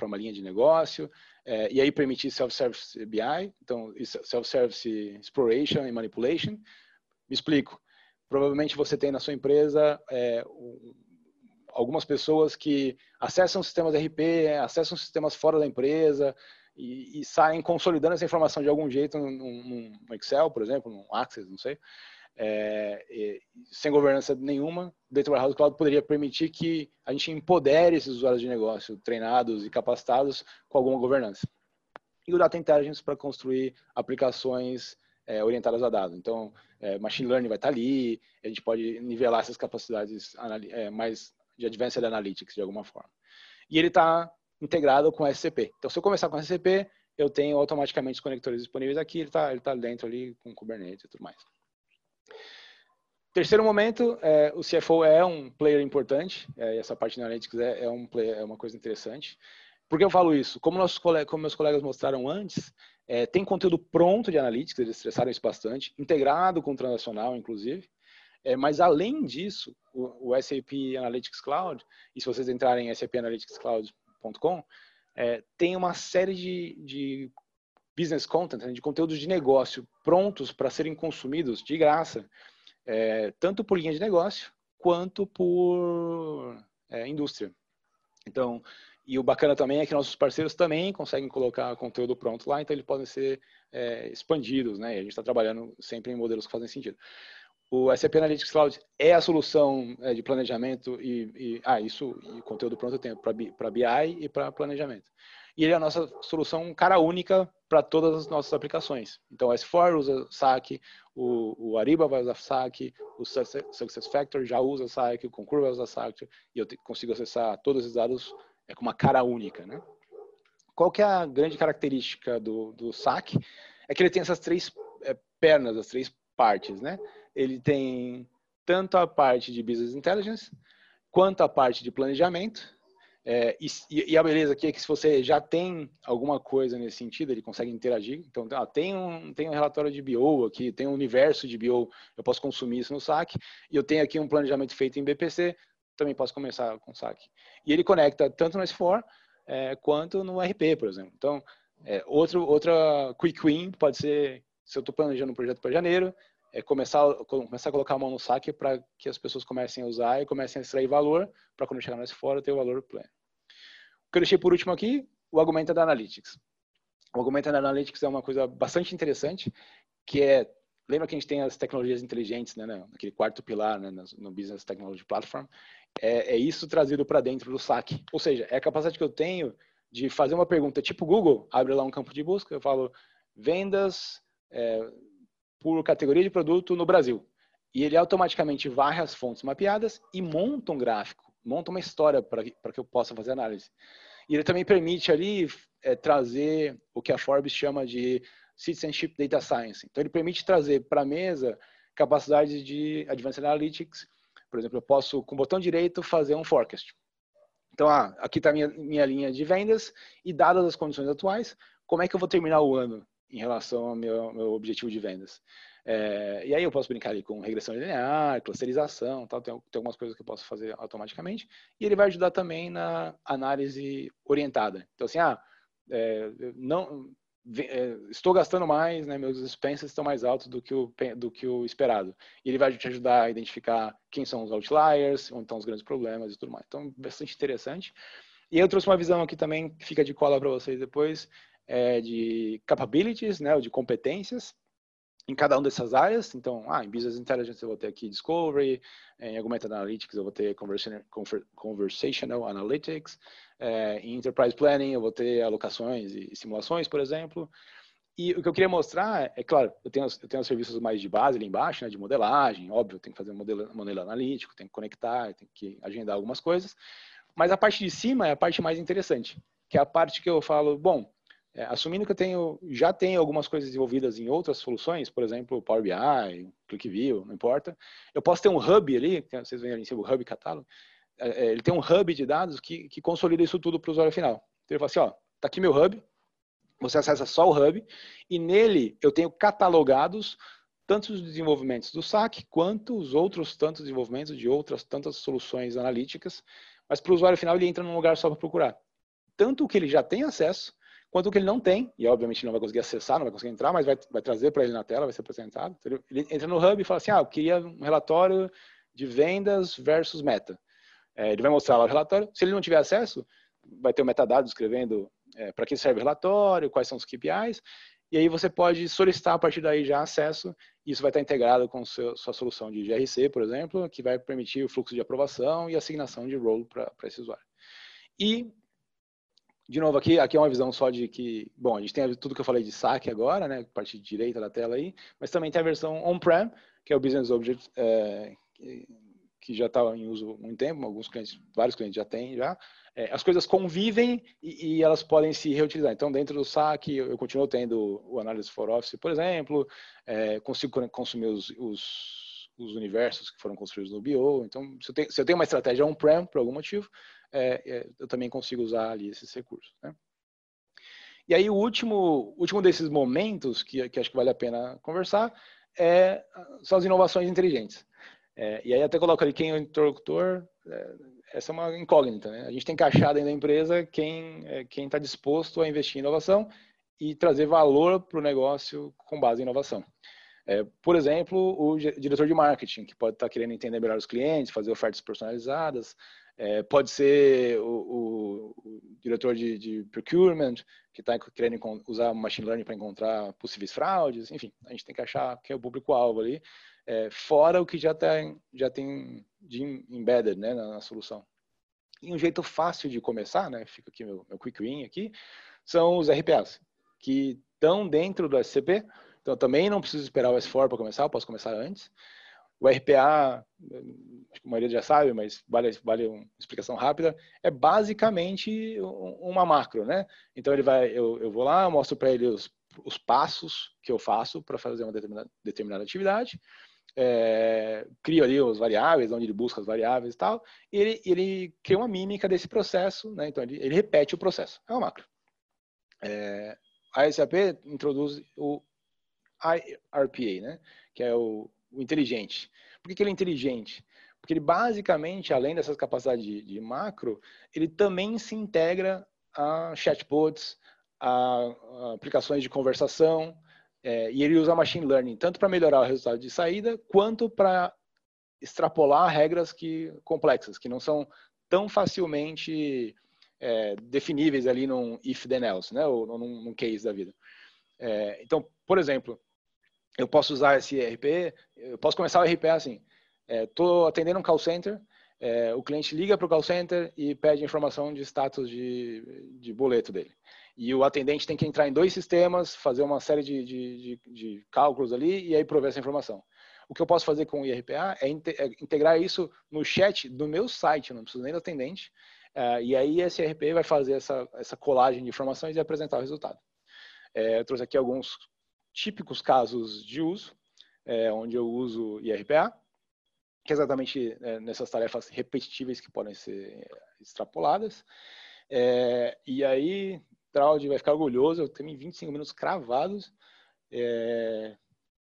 uma linha de negócio, é, e aí permitir Self-Service BI, então Self-Service Exploration e Manipulation. Me explico. Provavelmente você tem na sua empresa é, algumas pessoas que acessam sistemas RP, acessam sistemas fora da empresa e, e saem consolidando essa informação de algum jeito num, Excel, por exemplo, num Access, não sei. É, sem governança nenhuma, Data Warehouse Cloud poderia permitir que a gente empodere esses usuários de negócio treinados e capacitados com alguma governança. E o Data Intelligence para construir aplicações é, orientadas a dados. Então, é, Machine Learning vai estar ali, a gente pode nivelar essas capacidades é, mais de Advanced Analytics, de alguma forma. E ele está integrado com SCP. Então, se eu começar com SCP, eu tenho automaticamente os conectores disponíveis aqui, ele está ele tá dentro ali com Kubernetes e tudo mais. Terceiro momento, é, o CFO é um player importante, é, essa parte de Analytics é, é, um player, é uma coisa interessante. Por que eu falo isso? Como, nossos como meus colegas mostraram antes, é, tem conteúdo pronto de Analytics, eles estressaram isso bastante, integrado com o transacional, inclusive. É, mas além disso, o, o, SAP Analytics Cloud, e se vocês entrarem em sapanalyticscloud.com, é, tem uma série de, de business content, né, de conteúdos de negócio prontos para serem consumidos de graça, é, tanto por linha de negócio quanto por é, indústria. Então, e o bacana também é que nossos parceiros também conseguem colocar conteúdo pronto lá, então eles podem ser é, expandidos, né? E a gente está trabalhando sempre em modelos que fazem sentido. O SAP Analytics Cloud é a solução é, de planejamento e, e, ah, isso e conteúdo pronto eu tenho para BI e para planejamento. E ele é a nossa solução cara única para todas as nossas aplicações. Então, o S4 usa SAC, o, o Ariba vai usar SAC, o SuccessFactors já usa SAC, o Concur vai usar SAC, e eu consigo acessar todos esses dados é, com uma cara única, né? Qual que é a grande característica do, do SAC? É que ele tem essas três é, pernas, as três partes, né? ele tem tanto a parte de business intelligence quanto a parte de planejamento. É, e, e, a beleza aqui é que se você já tem alguma coisa nesse sentido, ele consegue interagir. Então, ah, tem, um, tem um relatório de BO aqui, tem um universo de BO, eu posso consumir isso no SAC. E eu tenho aqui um planejamento feito em BPC, também posso começar com SAC. E ele conecta tanto no S4 é, quanto no RP, por exemplo. Então, é, outro, outra quick win pode ser, se eu estou planejando um projeto para janeiro, é começar, começar a colocar a mão no saque para que as pessoas comecem a usar e comecem a extrair valor para quando chegar mais fora ter o valor pleno. O que eu deixei por último aqui, o Augmented Analytics. O Augmented Analytics é uma coisa bastante interessante, que é, lembra que a gente tem as tecnologias inteligentes, né, naquele quarto pilar, né, no Business Technology Platform, é, é isso trazido para dentro do saque. Ou seja, é a capacidade que eu tenho de fazer uma pergunta tipo Google, abre lá um campo de busca, eu falo vendas, é, por categoria de produto no Brasil. E ele automaticamente varre as fontes mapeadas e monta um gráfico, monta uma história para que eu possa fazer análise. E ele também permite ali é, trazer o que a Forbes chama de Citizenship Data Science. Então, ele permite trazer para a mesa capacidades de Advanced Analytics. Por exemplo, eu posso, com o botão direito, fazer um forecast. Então, ah, aqui está minha, minha linha de vendas e dadas as condições atuais, como é que eu vou terminar o ano em relação ao meu, meu objetivo de vendas? É, e aí eu posso brincar ali com regressão linear, clusterização, tal, tem, tem, algumas coisas que eu posso fazer automaticamente. E ele vai ajudar também na análise orientada. Então, assim, ah, é, não, é, estou gastando mais, né, meus expenses estão mais altos do que, o, do que o esperado. E ele vai te ajudar a identificar quem são os outliers, onde estão os grandes problemas e tudo mais. Então, bastante interessante. E eu trouxe uma visão aqui também, que fica de cola para vocês depois, é, de capabilities, né, de competências em cada uma dessas áreas. Então, ah, em Business Intelligence eu vou ter aqui Discovery, em Augmented Analytics eu vou ter Conversational Analytics, é, em Enterprise Planning eu vou ter alocações e simulações, por exemplo. E o que eu queria mostrar é, claro, eu tenho, eu tenho os serviços mais de base ali embaixo, né, de modelagem, óbvio, tem que fazer um modelo, modelo analítico, tem que conectar, tem que agendar algumas coisas. Mas a parte de cima é a parte mais interessante, que é a parte que eu falo, bom, é, assumindo que eu tenho, já tenho algumas coisas desenvolvidas em outras soluções, por exemplo, Power BI, ClickView, não importa, eu posso ter um hub ali, vocês veem ali em cima o hub catálogo, é, é, ele tem um hub de dados que, que consolida isso tudo para o usuário final. Então ele fala assim, ó, tá aqui meu hub, você acessa só o hub, e nele eu tenho catalogados tanto os desenvolvimentos do SAC, quanto os outros tantos desenvolvimentos de outras tantas soluções analíticas, mas para o usuário final ele entra num lugar só para procurar. Tanto o que ele já tem acesso, quanto o que ele não tem, e obviamente não vai conseguir acessar, não vai conseguir entrar, mas vai, vai trazer para ele na tela, vai ser apresentado. Então, ele entra no Hub e fala assim, ah, eu queria um relatório de vendas versus meta. É, ele vai mostrar lá o relatório. Se ele não tiver acesso, vai ter o metadado escrevendo é, para que serve o relatório, quais são os KPIs, e aí você pode solicitar a partir daí já acesso, e isso vai estar integrado com seu, sua solução de GRC, por exemplo, que vai permitir o fluxo de aprovação e assignação de role para esse usuário. E de novo, aqui, aqui é uma visão só de que, bom, a gente tem tudo que eu falei de saque agora, né, parte direita da tela aí, mas também tem a versão on-prem, que é o Business Object, é, que, já está em uso há muito tempo, alguns clientes, vários clientes já têm já. É, as coisas convivem e, e, elas podem se reutilizar. Então, dentro do saque, eu, eu continuo tendo o Analysis for Office, por exemplo, é, consigo consumir os, os, os, universos que foram construídos no BO. Então, se eu tenho, se eu tenho uma estratégia on-prem, por algum motivo, é, é, eu também consigo usar ali esses recursos. Né? E aí o último, último desses momentos que, que acho que vale a pena conversar é, são as inovações inteligentes. É, e aí até coloco ali quem é o interlocutor, é, essa é uma incógnita. Né? A gente tem que achar dentro da empresa quem é, está disposto a investir em inovação e trazer valor para o negócio com base em inovação. É, por exemplo, o diretor de marketing, que pode estar tá querendo entender melhor os clientes, fazer ofertas personalizadas, é, pode ser o, o, o diretor de, de, procurement, que está querendo usar machine learning para encontrar possíveis fraudes. Enfim, a gente tem que achar quem é o público-alvo ali, é, fora o que já tem, já tem de embedded né, na, na, solução. E um jeito fácil de começar, né, fica aqui meu, meu quick win aqui, são os RPAs, que estão dentro do SCP, então também não preciso esperar o S4 para começar, eu posso começar antes. O RPA, acho que a maioria já sabe, mas vale, vale uma explicação rápida, é basicamente uma macro, né? Então ele vai, eu, eu vou lá, mostro para ele os, os passos que eu faço para fazer uma determinada, determinada atividade, é, crio ali as variáveis, onde ele busca as variáveis e tal, e ele, ele cria uma mímica desse processo, né? Então ele, ele repete o processo, é uma macro. É, a SAP introduz o IRPA, né? Que é o inteligente. Por que, que ele é inteligente? Porque ele basicamente, além dessas capacidades de, de macro, ele também se integra a chatbots, a, a aplicações de conversação, é, e ele usa machine learning tanto para melhorar o resultado de saída, quanto para extrapolar regras que complexas, que não são tão facilmente é, definíveis ali num if then else, né, ou num, num case da vida. É, então, por exemplo, eu posso usar esse RP, eu posso começar o RP assim, estou é, atendendo um call center, é, o cliente liga para o call center e pede informação de status de, de boleto dele. E o atendente tem que entrar em dois sistemas, fazer uma série de, de, de, de cálculos ali e aí prover essa informação. O que eu posso fazer com o IRPA é, é integrar isso no chat do meu site, não preciso nem do atendente. Uh, e aí esse RP vai fazer essa, essa colagem de informações e apresentar o resultado. É, eu trouxe aqui alguns típicos casos de uso, é, onde eu uso IRPA, que é exatamente é, nessas tarefas repetitivas que podem ser extrapoladas. É, e aí, Traud vai ficar orgulhoso, eu tenho 25 minutos cravados. É,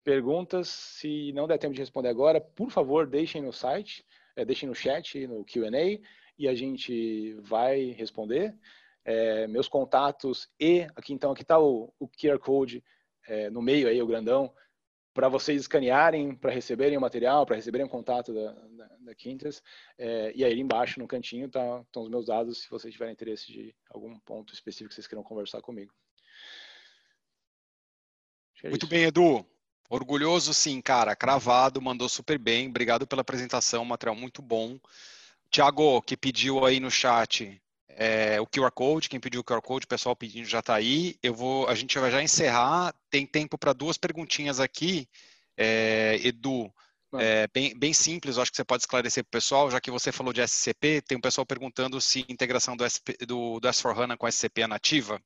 perguntas, se não der tempo de responder agora, por favor, deixem no site, é, deixem no chat, no Q&A, e a gente vai responder. É, meus contatos e aqui então aqui está o, o QR Code é, no meio aí, o grandão, para vocês escanearem, para receberem o material, para receberem o contato da, da, da Quintas. É, e aí embaixo, no cantinho, tá, estão os meus dados, se vocês tiverem interesse de algum ponto específico que vocês queiram conversar comigo. É Muito bem, Edu. Orgulhoso sim, cara. Cravado, mandou super bem. Obrigado pela apresentação, material muito bom. Tiago, que pediu aí no chat é, o QR Code, quem pediu o QR Code, o pessoal pedindo já está aí. Eu vou, a gente vai já encerrar. Tem tempo para duas perguntinhas aqui, é, Edu. É, bem, bem simples, acho que você pode esclarecer para o pessoal, já que você falou de SCP, tem um pessoal perguntando se integração do, SP, do, do S4HANA com SCP é nativa.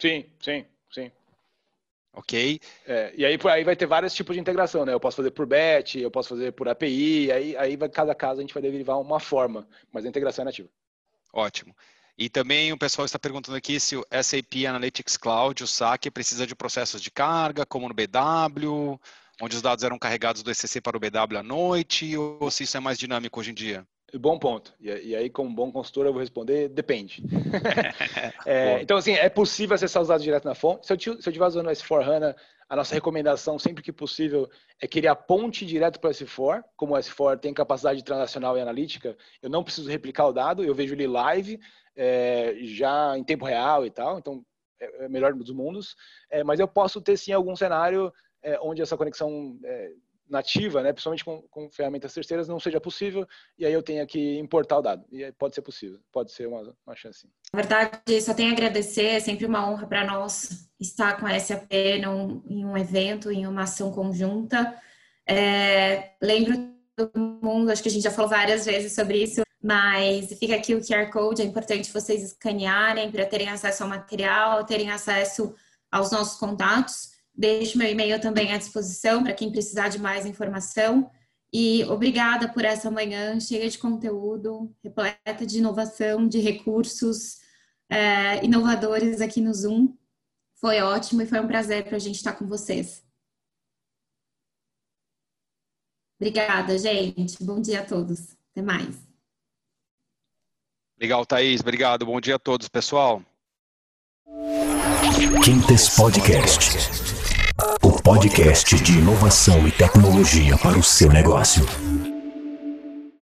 Sim, sim, sim. Ok. É, e aí, aí vai ter vários tipos de integração, né? Eu posso fazer por BET, eu posso fazer por API, aí, aí vai, cada caso a gente vai derivar uma forma, mas a integração é nativa. Ótimo. E também o pessoal está perguntando aqui se o SAP Analytics Cloud, o SAC, precisa de processos de carga, como no BW, onde os dados eram carregados do ECC para o BW à noite, ou se isso é mais dinâmico hoje em dia? Bom ponto. E, aí, como bom consultor, eu vou responder, depende. é, então, assim, é possível acessar os dados direto na fonte. Se eu, estiver usando o S4HANA, a nossa recomendação, sempre que possível, é criar ponte direto para o S4. Como o S4 tem capacidade transacional e analítica, eu não preciso replicar o dado, eu vejo ele live, é, já em tempo real e tal, então é, é melhor dos mundos. É, mas eu posso ter sim algum cenário é, onde essa conexão é, nativa, né, principalmente com, com, ferramentas terceiras, não seja possível, e aí eu tenho que importar o dado. E pode ser possível, pode ser uma, uma chance. Na verdade, só tenho a agradecer, é sempre uma honra para nós estar com a SAP num, em um evento, em uma ação conjunta. É, lembro todo mundo, acho que a gente já falou várias vezes sobre isso, mas fica aqui o QR Code, é importante vocês escanearem para terem acesso ao material, terem acesso aos nossos contatos. Deixo meu e-mail também à disposição para quem precisar de mais informação. E obrigada por essa manhã cheia de conteúdo, repleta de inovação, de recursos é, inovadores aqui no Zoom. Foi ótimo e foi um prazer para a gente estar com vocês. Obrigada, gente. Bom dia a todos. Até mais. Legal, Thaís. Obrigado. Bom dia a todos, pessoal. Quintes Podcast. Podcast de inovação e tecnologia para o seu negócio.